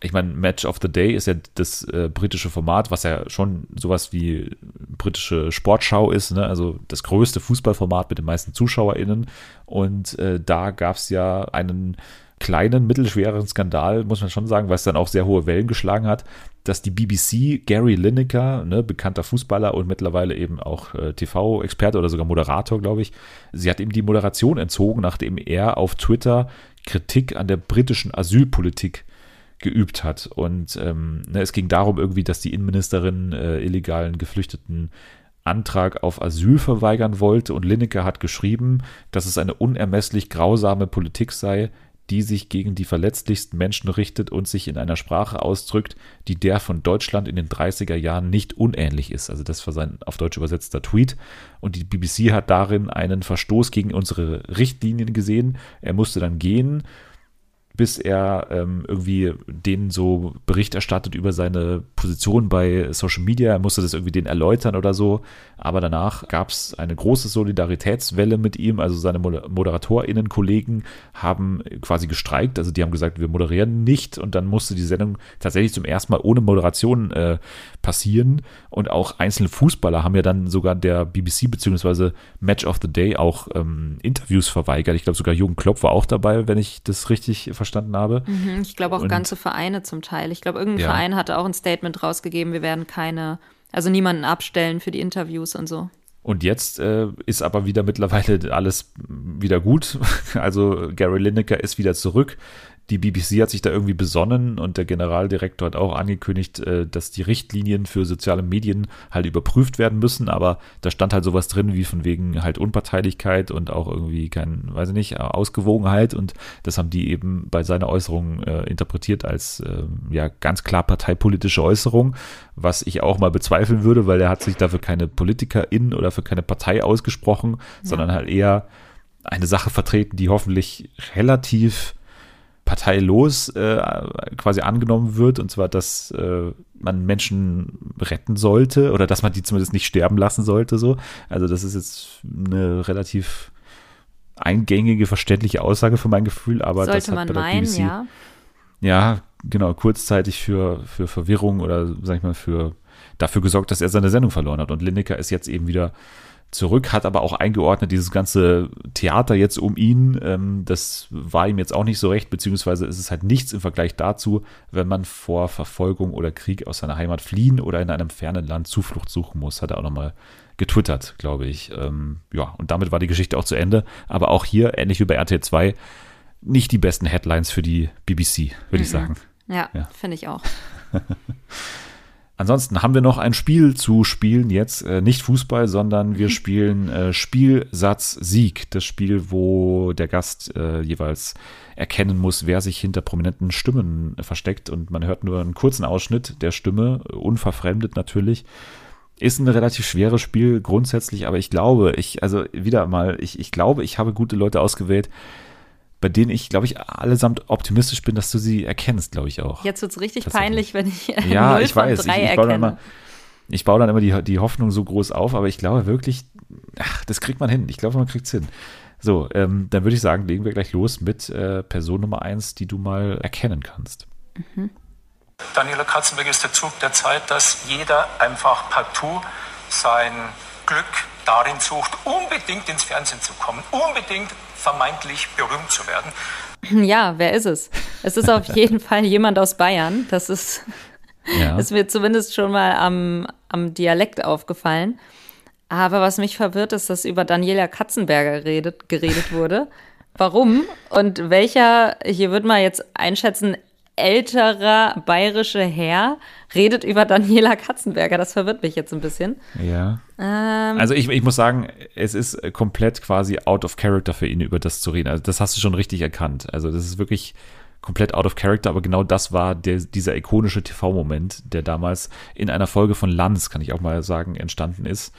ich meine, Match of the Day ist ja das äh, britische Format, was ja schon sowas wie britische Sportschau ist, ne? also das größte Fußballformat mit den meisten ZuschauerInnen. Und äh, da gab es ja einen kleinen, mittelschweren Skandal, muss man schon sagen, es dann auch sehr hohe Wellen geschlagen hat, dass die BBC Gary Lineker, ne, bekannter Fußballer und mittlerweile eben auch äh, TV-Experte oder sogar Moderator, glaube ich, sie hat ihm die Moderation entzogen, nachdem er auf Twitter Kritik an der britischen Asylpolitik geübt hat. Und ähm, ne, es ging darum irgendwie, dass die Innenministerin äh, illegalen Geflüchteten Antrag auf Asyl verweigern wollte und Lineker hat geschrieben, dass es eine unermesslich grausame Politik sei, die sich gegen die verletzlichsten Menschen richtet und sich in einer Sprache ausdrückt, die der von Deutschland in den 30er Jahren nicht unähnlich ist. Also das war sein auf Deutsch übersetzter Tweet. Und die BBC hat darin einen Verstoß gegen unsere Richtlinien gesehen. Er musste dann gehen bis er ähm, irgendwie denen so Bericht erstattet über seine Position bei Social Media. Er musste das irgendwie denen erläutern oder so. Aber danach gab es eine große Solidaritätswelle mit ihm. Also seine ModeratorInnen-Kollegen haben quasi gestreikt. Also die haben gesagt, wir moderieren nicht. Und dann musste die Sendung tatsächlich zum ersten Mal ohne Moderation äh, passieren. Und auch einzelne Fußballer haben ja dann sogar der BBC bzw. Match of the Day auch ähm, Interviews verweigert. Ich glaube sogar Jürgen Klopp war auch dabei, wenn ich das richtig verstanden verstanden habe. Mhm, ich glaube auch und, ganze Vereine zum Teil. Ich glaube, irgendein ja. Verein hatte auch ein Statement rausgegeben, wir werden keine, also niemanden abstellen für die Interviews und so. Und jetzt äh, ist aber wieder mittlerweile alles wieder gut. Also Gary Lineker ist wieder zurück die BBC hat sich da irgendwie besonnen und der Generaldirektor hat auch angekündigt, äh, dass die Richtlinien für soziale Medien halt überprüft werden müssen, aber da stand halt sowas drin wie von wegen halt Unparteilichkeit und auch irgendwie kein, weiß ich nicht, Ausgewogenheit und das haben die eben bei seiner Äußerung äh, interpretiert als äh, ja ganz klar parteipolitische Äußerung, was ich auch mal bezweifeln würde, weil er hat sich dafür keine PolitikerInnen oder für keine Partei ausgesprochen, ja. sondern halt eher eine Sache vertreten, die hoffentlich relativ parteilos äh, quasi angenommen wird, und zwar, dass äh, man Menschen retten sollte oder dass man die zumindest nicht sterben lassen sollte. So. Also das ist jetzt eine relativ eingängige, verständliche Aussage für mein Gefühl, aber sollte das hat man bei der meinen, BBC, ja. ja, genau, kurzzeitig für, für Verwirrung oder sag ich mal, für dafür gesorgt, dass er seine Sendung verloren hat. Und Lineker ist jetzt eben wieder zurück, hat aber auch eingeordnet, dieses ganze Theater jetzt um ihn, ähm, das war ihm jetzt auch nicht so recht, beziehungsweise ist es halt nichts im Vergleich dazu, wenn man vor Verfolgung oder Krieg aus seiner Heimat fliehen oder in einem fernen Land Zuflucht suchen muss, hat er auch nochmal getwittert, glaube ich. Ähm, ja, und damit war die Geschichte auch zu Ende. Aber auch hier, ähnlich wie bei RTL 2, nicht die besten Headlines für die BBC, würde mhm. ich sagen. Ja, ja. finde ich auch. Ansonsten haben wir noch ein Spiel zu spielen jetzt. Äh, nicht Fußball, sondern wir spielen äh, Spielsatz Sieg. Das Spiel, wo der Gast äh, jeweils erkennen muss, wer sich hinter prominenten Stimmen versteckt. Und man hört nur einen kurzen Ausschnitt der Stimme, unverfremdet natürlich. Ist ein relativ schweres Spiel grundsätzlich, aber ich glaube, ich, also wieder mal, ich, ich glaube, ich habe gute Leute ausgewählt, bei denen ich, glaube ich, allesamt optimistisch bin, dass du sie erkennst, glaube ich auch. Jetzt wird es richtig peinlich, wenn ich äh, ja, 0 ich von weiß. 3 ich, ich baue dann immer, ich baue dann immer die, die Hoffnung so groß auf, aber ich glaube wirklich, ach, das kriegt man hin. Ich glaube, man kriegt es hin. So, ähm, dann würde ich sagen, legen wir gleich los mit äh, Person Nummer eins, die du mal erkennen kannst. Mhm. Daniela Katzenberg ist der Zug der Zeit, dass jeder einfach partout sein Glück darin sucht, unbedingt ins Fernsehen zu kommen, unbedingt vermeintlich berühmt zu werden. Ja, wer ist es? Es ist auf jeden Fall jemand aus Bayern. Das ist, ja. ist mir zumindest schon mal am, am Dialekt aufgefallen. Aber was mich verwirrt, ist, dass über Daniela Katzenberger redet, geredet wurde. Warum und welcher, hier würde man jetzt einschätzen, älterer bayerische Herr redet über Daniela Katzenberger. Das verwirrt mich jetzt ein bisschen. Ja. Ähm, also ich, ich muss sagen, es ist komplett quasi out of character für ihn, über das zu reden. Also das hast du schon richtig erkannt. Also das ist wirklich komplett out of character, aber genau das war der, dieser ikonische TV-Moment, der damals in einer Folge von Lanz, kann ich auch mal sagen, entstanden ist.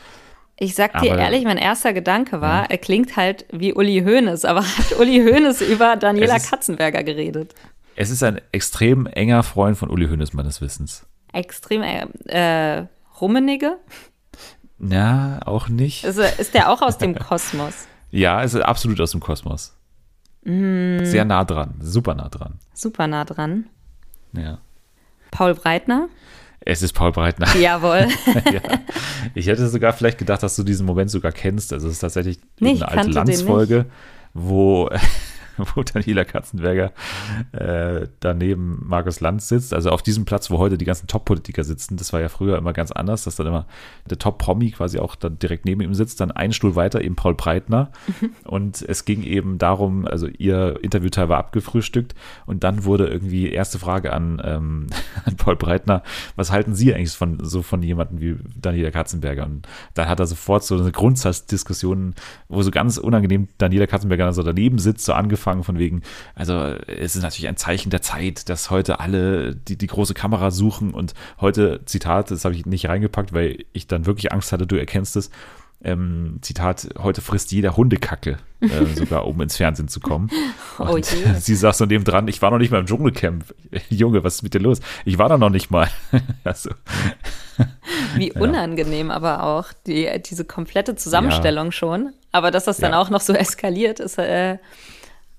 Ich sag dir aber, ehrlich, mein erster Gedanke war, ja. er klingt halt wie Uli Hoeneß, aber hat Uli Hoeneß über Daniela ist, Katzenberger geredet? Es ist ein extrem enger Freund von Uli Hoeneß meines Wissens. Extrem äh, Rummenige? Ja, auch nicht. Ist, ist der auch aus dem Kosmos? Ja, ist absolut aus dem Kosmos. Mm. Sehr nah dran, super nah dran. Super nah dran. Ja. Paul Breitner? Es ist Paul Breitner. Jawohl. ja. Ich hätte sogar vielleicht gedacht, dass du diesen Moment sogar kennst. Also es ist tatsächlich nee, eine alte Landsfolge, wo wo Daniela Katzenberger äh, daneben Markus Lanz sitzt. Also auf diesem Platz, wo heute die ganzen Top-Politiker sitzen. Das war ja früher immer ganz anders, dass dann immer der Top-Promi quasi auch dann direkt neben ihm sitzt. Dann einen Stuhl weiter eben Paul Breitner. Mhm. Und es ging eben darum, also ihr Interviewteil war abgefrühstückt und dann wurde irgendwie erste Frage an, ähm, an Paul Breitner, was halten Sie eigentlich von so von jemandem wie Daniela Katzenberger? Und dann hat er sofort so eine Grundsatzdiskussion, wo so ganz unangenehm Daniela Katzenberger so daneben sitzt, so angefangen angefangen von wegen, also es ist natürlich ein Zeichen der Zeit, dass heute alle die, die große Kamera suchen und heute, Zitat, das habe ich nicht reingepackt, weil ich dann wirklich Angst hatte, du erkennst es, ähm, Zitat, heute frisst jeder Hundekacke, äh, sogar um ins Fernsehen zu kommen. Oh und oh sie saß so neben dran, ich war noch nicht mal im Dschungelcamp. Junge, was ist mit dir los? Ich war da noch nicht mal. also, Wie unangenehm ja. aber auch, die, diese komplette Zusammenstellung ja. schon. Aber dass das dann ja. auch noch so eskaliert, ist äh,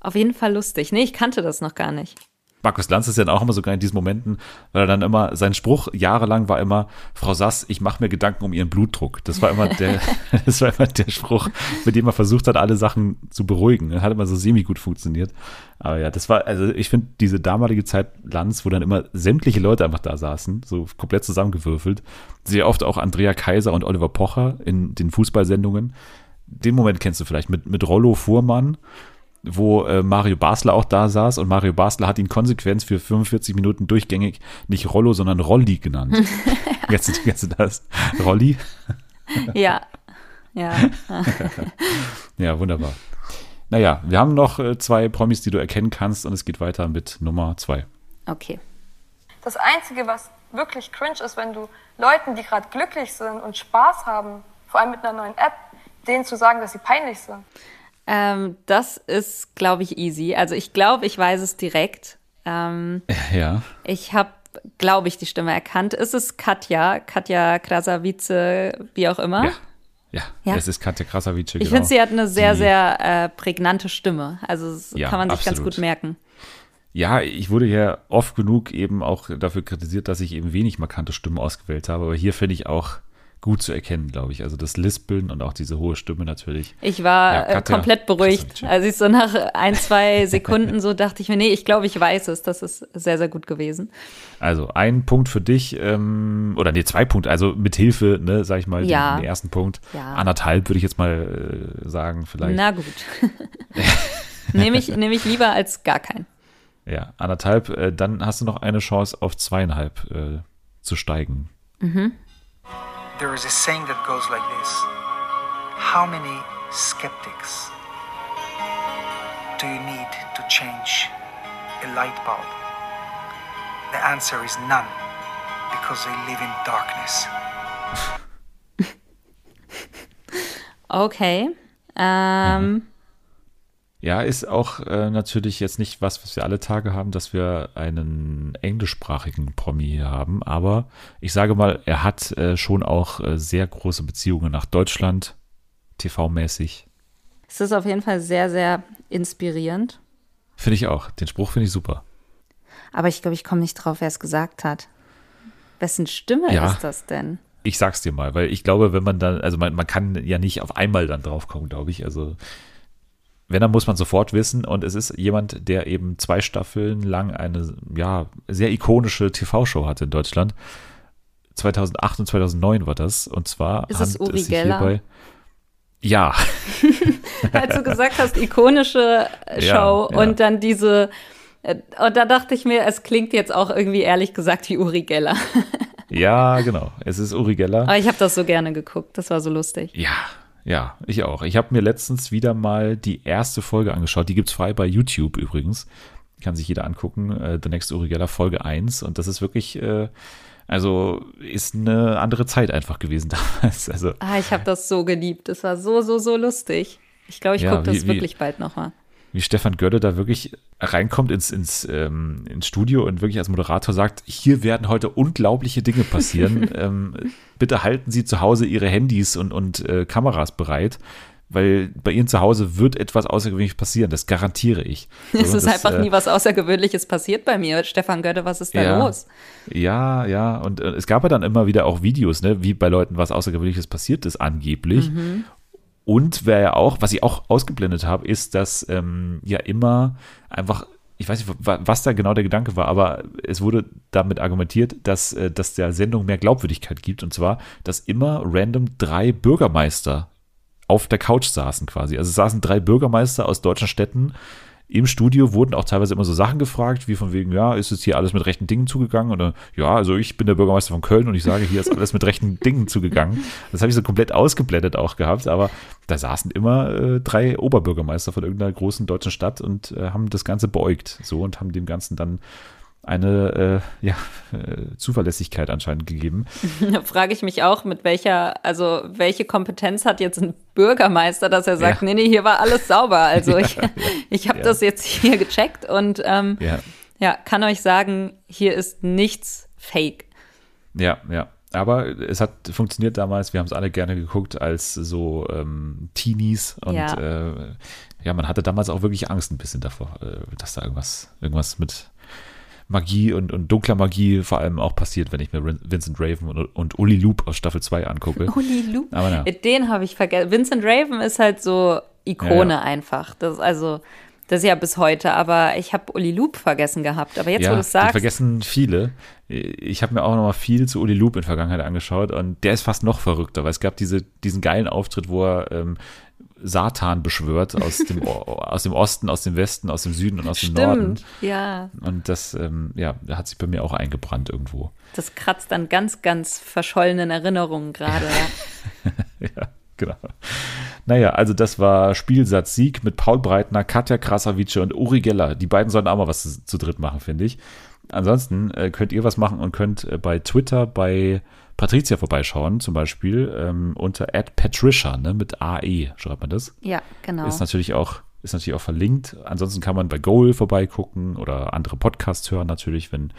auf jeden Fall lustig. Nee, ich kannte das noch gar nicht. Markus Lanz ist ja auch immer sogar in diesen Momenten, weil er dann immer, sein Spruch jahrelang war immer, Frau Sass, ich mache mir Gedanken um Ihren Blutdruck. Das war immer der, das war immer der Spruch, mit dem er versucht hat, alle Sachen zu beruhigen. Er hat immer so semi gut funktioniert. Aber ja, das war, also ich finde diese damalige Zeit Lanz, wo dann immer sämtliche Leute einfach da saßen, so komplett zusammengewürfelt. Sehr oft auch Andrea Kaiser und Oliver Pocher in den Fußballsendungen. Den Moment kennst du vielleicht mit, mit Rollo Fuhrmann wo äh, Mario Basler auch da saß und Mario Basler hat ihn konsequent für 45 Minuten durchgängig nicht Rollo, sondern Rolli genannt. jetzt, jetzt das Rolli? ja, ja. ja, wunderbar. Naja, wir haben noch äh, zwei Promis, die du erkennen kannst und es geht weiter mit Nummer zwei. Okay. Das Einzige, was wirklich cringe ist, wenn du Leuten, die gerade glücklich sind und Spaß haben, vor allem mit einer neuen App, denen zu sagen, dass sie peinlich sind. Ähm, das ist, glaube ich, easy. Also ich glaube, ich weiß es direkt. Ähm, ja. Ich habe, glaube ich, die Stimme erkannt. Ist es Katja, Katja Krasavice, wie auch immer? Ja. Ja, ja, es ist Katja Krasavice. Ich genau. finde, sie hat eine sehr, die, sehr äh, prägnante Stimme. Also das ja, kann man sich absolut. ganz gut merken. Ja, ich wurde ja oft genug eben auch dafür kritisiert, dass ich eben wenig markante Stimmen ausgewählt habe. Aber hier finde ich auch, gut zu erkennen, glaube ich. Also das Lispeln und auch diese hohe Stimme natürlich. Ich war ja, äh, komplett beruhigt. Also ich so nach ein, zwei Sekunden so dachte ich mir, nee, ich glaube, ich weiß es. Das ist sehr, sehr gut gewesen. Also ein Punkt für dich, ähm, oder nee, zwei Punkte, also mit Hilfe, ne, sag ich mal, ja. den, den, ersten Punkt. Ja. Anderthalb würde ich jetzt mal äh, sagen, vielleicht. Na gut. nehme ich, nehm ich lieber als gar keinen. Ja, anderthalb, äh, dann hast du noch eine Chance auf zweieinhalb äh, zu steigen. Mhm. There is a saying that goes like this How many skeptics do you need to change a light bulb? The answer is none, because they live in darkness. okay. Ähm, Ja, ist auch äh, natürlich jetzt nicht was, was wir alle Tage haben, dass wir einen englischsprachigen Promi hier haben. Aber ich sage mal, er hat äh, schon auch äh, sehr große Beziehungen nach Deutschland, TV-mäßig. Es ist auf jeden Fall sehr, sehr inspirierend. Finde ich auch. Den Spruch finde ich super. Aber ich glaube, ich komme nicht drauf, wer es gesagt hat. Wessen Stimme Ja. ist das denn? Ich sag's dir mal, weil ich glaube, wenn man dann, also man, man kann ja nicht auf einmal dann drauf kommen, glaube ich. Also wenn, dann muss man sofort wissen. Und es ist jemand, der eben zwei Staffeln lang eine, ja, sehr ikonische TV-Show hatte in Deutschland. 2008 und 2009 war das. Und zwar Ist es Uri Geller? Ja, Als du gesagt hast, ikonische äh, Ja, Show ja. und dann diese. äh, Und da dachte ich mir, es klingt jetzt auch irgendwie ehrlich gesagt wie Uri Geller. ja, genau. Es ist Uri Geller. Aber ich habe das so gerne geguckt. Das war so lustig. Ja, ja, ich auch. Ich habe mir letztens wieder mal die erste Folge angeschaut. Die gibt's frei bei YouTube übrigens. Kann sich jeder angucken. Äh, The Next Uri Geller Folge 1. Und das ist wirklich, äh, also ist eine andere Zeit einfach gewesen damals. Also Ah, ich habe das so geliebt. Das war so, so, so lustig. Ich glaube, ich Ja, gucke das wie- wie- wirklich bald nochmal. Wie Stefan Gölle da wirklich reinkommt ins, ins, ähm, ins Studio und wirklich als Moderator sagt, hier werden heute unglaubliche Dinge passieren. ähm, bitte halten Sie zu Hause Ihre Handys und, und äh, Kameras bereit, weil bei Ihnen zu Hause wird etwas Außergewöhnliches passieren, das garantiere ich. Es So, ist das, einfach äh, nie was Außergewöhnliches passiert bei mir. Stefan Götte, was ist da Ja. los? Ja, ja, und äh, es gab ja dann immer wieder auch Videos, ne, wie bei Leuten was Außergewöhnliches passiert ist, angeblich. Und wer ja auch, was ich auch ausgeblendet habe, ist, dass ähm, ja immer einfach, ich weiß nicht, wa- was da genau der Gedanke war, aber es wurde damit argumentiert, dass, äh, dass der Sendung mehr Glaubwürdigkeit gibt. Und zwar, dass immer random drei Bürgermeister auf der Couch saßen quasi. Also saßen drei Bürgermeister aus deutschen Städten. Im Studio wurden auch teilweise immer so Sachen gefragt, wie von wegen, ja, ist es hier alles mit rechten Dingen zugegangen? Oder ja, also ich bin der Bürgermeister von Köln und ich sage, hier ist alles mit rechten Dingen zugegangen. Das habe ich so komplett ausgeblendet auch gehabt, aber da saßen immer äh, drei Oberbürgermeister von irgendeiner großen deutschen Stadt und äh, haben das Ganze beäugt so und haben dem Ganzen dann eine äh, ja, äh, Zuverlässigkeit anscheinend gegeben. Da frage ich mich auch, mit welcher, also welche Kompetenz hat jetzt ein Bürgermeister, dass er sagt, Ja. nee, nee, hier war alles sauber. Also ich, ich habe ja. das jetzt hier gecheckt und ähm, Ja, ja, kann euch sagen, hier ist nichts fake. Ja, ja. Aber es hat funktioniert damals. Wir haben es alle gerne geguckt als so ähm, Teenies. Und Ja. ja. Äh, ja, man hatte damals auch wirklich Angst ein bisschen davor, äh, dass da irgendwas, irgendwas mit Magie und, und dunkler Magie vor allem auch passiert, wenn ich mir Vin- Vincent Raven und, und Uli Loop aus Staffel 2 angucke. Uli Lu. Aber ja. Den habe ich vergessen. Vincent Raven ist halt so Ikone Ja, ja. einfach. Das ist also, das ist ja bis heute, aber ich habe Uli Loop vergessen gehabt. Aber jetzt, wo ja, du es sagst, vergessen viele. Ich habe mir auch noch mal viel zu Uli Loop in der Vergangenheit angeschaut und der ist fast noch verrückter, weil es gab diese, diesen geilen Auftritt, wo er ähm, Satan beschwört aus dem, aus dem Osten, aus dem Westen, aus dem Süden und aus dem Norden. ja. Und das, ähm, ja, hat sich bei mir auch eingebrannt irgendwo. Das kratzt an ganz, ganz verschollenen Erinnerungen gerade. Ja. ja, genau. Naja, also das war Spielsatz Sieg mit Paul Breitner, Katja Krasavice und Uri Geller. Die beiden sollten auch mal was zu, zu dritt machen, finde ich. Ansonsten äh, könnt ihr was machen und könnt äh, bei Twitter bei Patricia vorbeischauen, zum Beispiel ähm, unter @patricia, ne, mit AE schreibt man das. ja, genau. Ist natürlich auch ist natürlich auch verlinkt. Ansonsten kann man bei Goal vorbeigucken oder andere Podcasts hören natürlich, wenn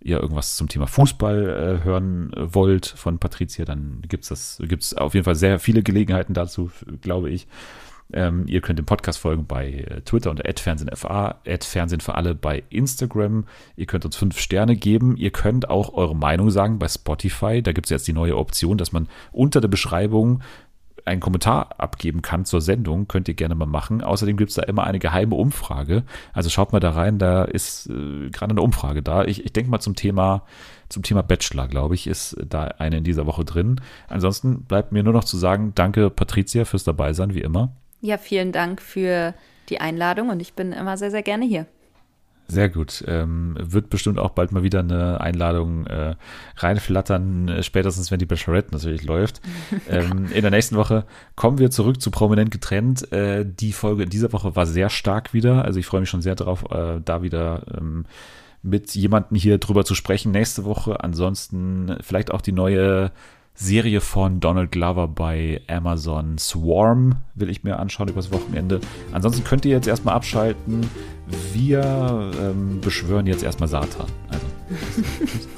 ihr irgendwas zum Thema Fußball äh, hören wollt von Patricia, dann gibt's das gibt's auf jeden Fall sehr viele Gelegenheiten dazu, glaube ich. Ähm, ihr könnt dem Podcast folgen bei äh, Twitter unter @fernsehenfa, @fernsehen für alle bei Instagram. Ihr könnt uns fünf Sterne geben. Ihr könnt auch eure Meinung sagen bei Spotify. Da gibt's jetzt die neue Option, dass man unter der Beschreibung einen Kommentar abgeben kann zur Sendung, könnt ihr gerne mal machen. Außerdem gibt es da immer eine geheime Umfrage. Also schaut mal da rein, da ist äh, gerade eine Umfrage da. Ich, ich denke mal zum Thema, zum Thema Bachelor, glaube ich, ist da eine in dieser Woche drin. Ansonsten bleibt mir nur noch zu sagen, danke Patricia fürs Dabeisein, wie immer. Ja, vielen Dank für die Einladung und ich bin immer sehr, sehr gerne hier. Sehr gut. Ähm, wird bestimmt auch bald mal wieder eine Einladung äh, reinflattern, äh, spätestens wenn die Bachelorette natürlich läuft. ähm, in der nächsten Woche kommen wir zurück zu Prominent getrennt. Äh, die Folge in dieser Woche war sehr stark wieder. Also ich freue mich schon sehr darauf, äh, da wieder ähm, mit jemandem hier drüber zu sprechen nächste Woche. Ansonsten vielleicht auch die neue Serie von Donald Glover bei Amazon Swarm will ich mir anschauen übers Wochenende. Ansonsten könnt ihr jetzt erstmal abschalten. Wir ähm, beschwören jetzt erstmal Satan. Also,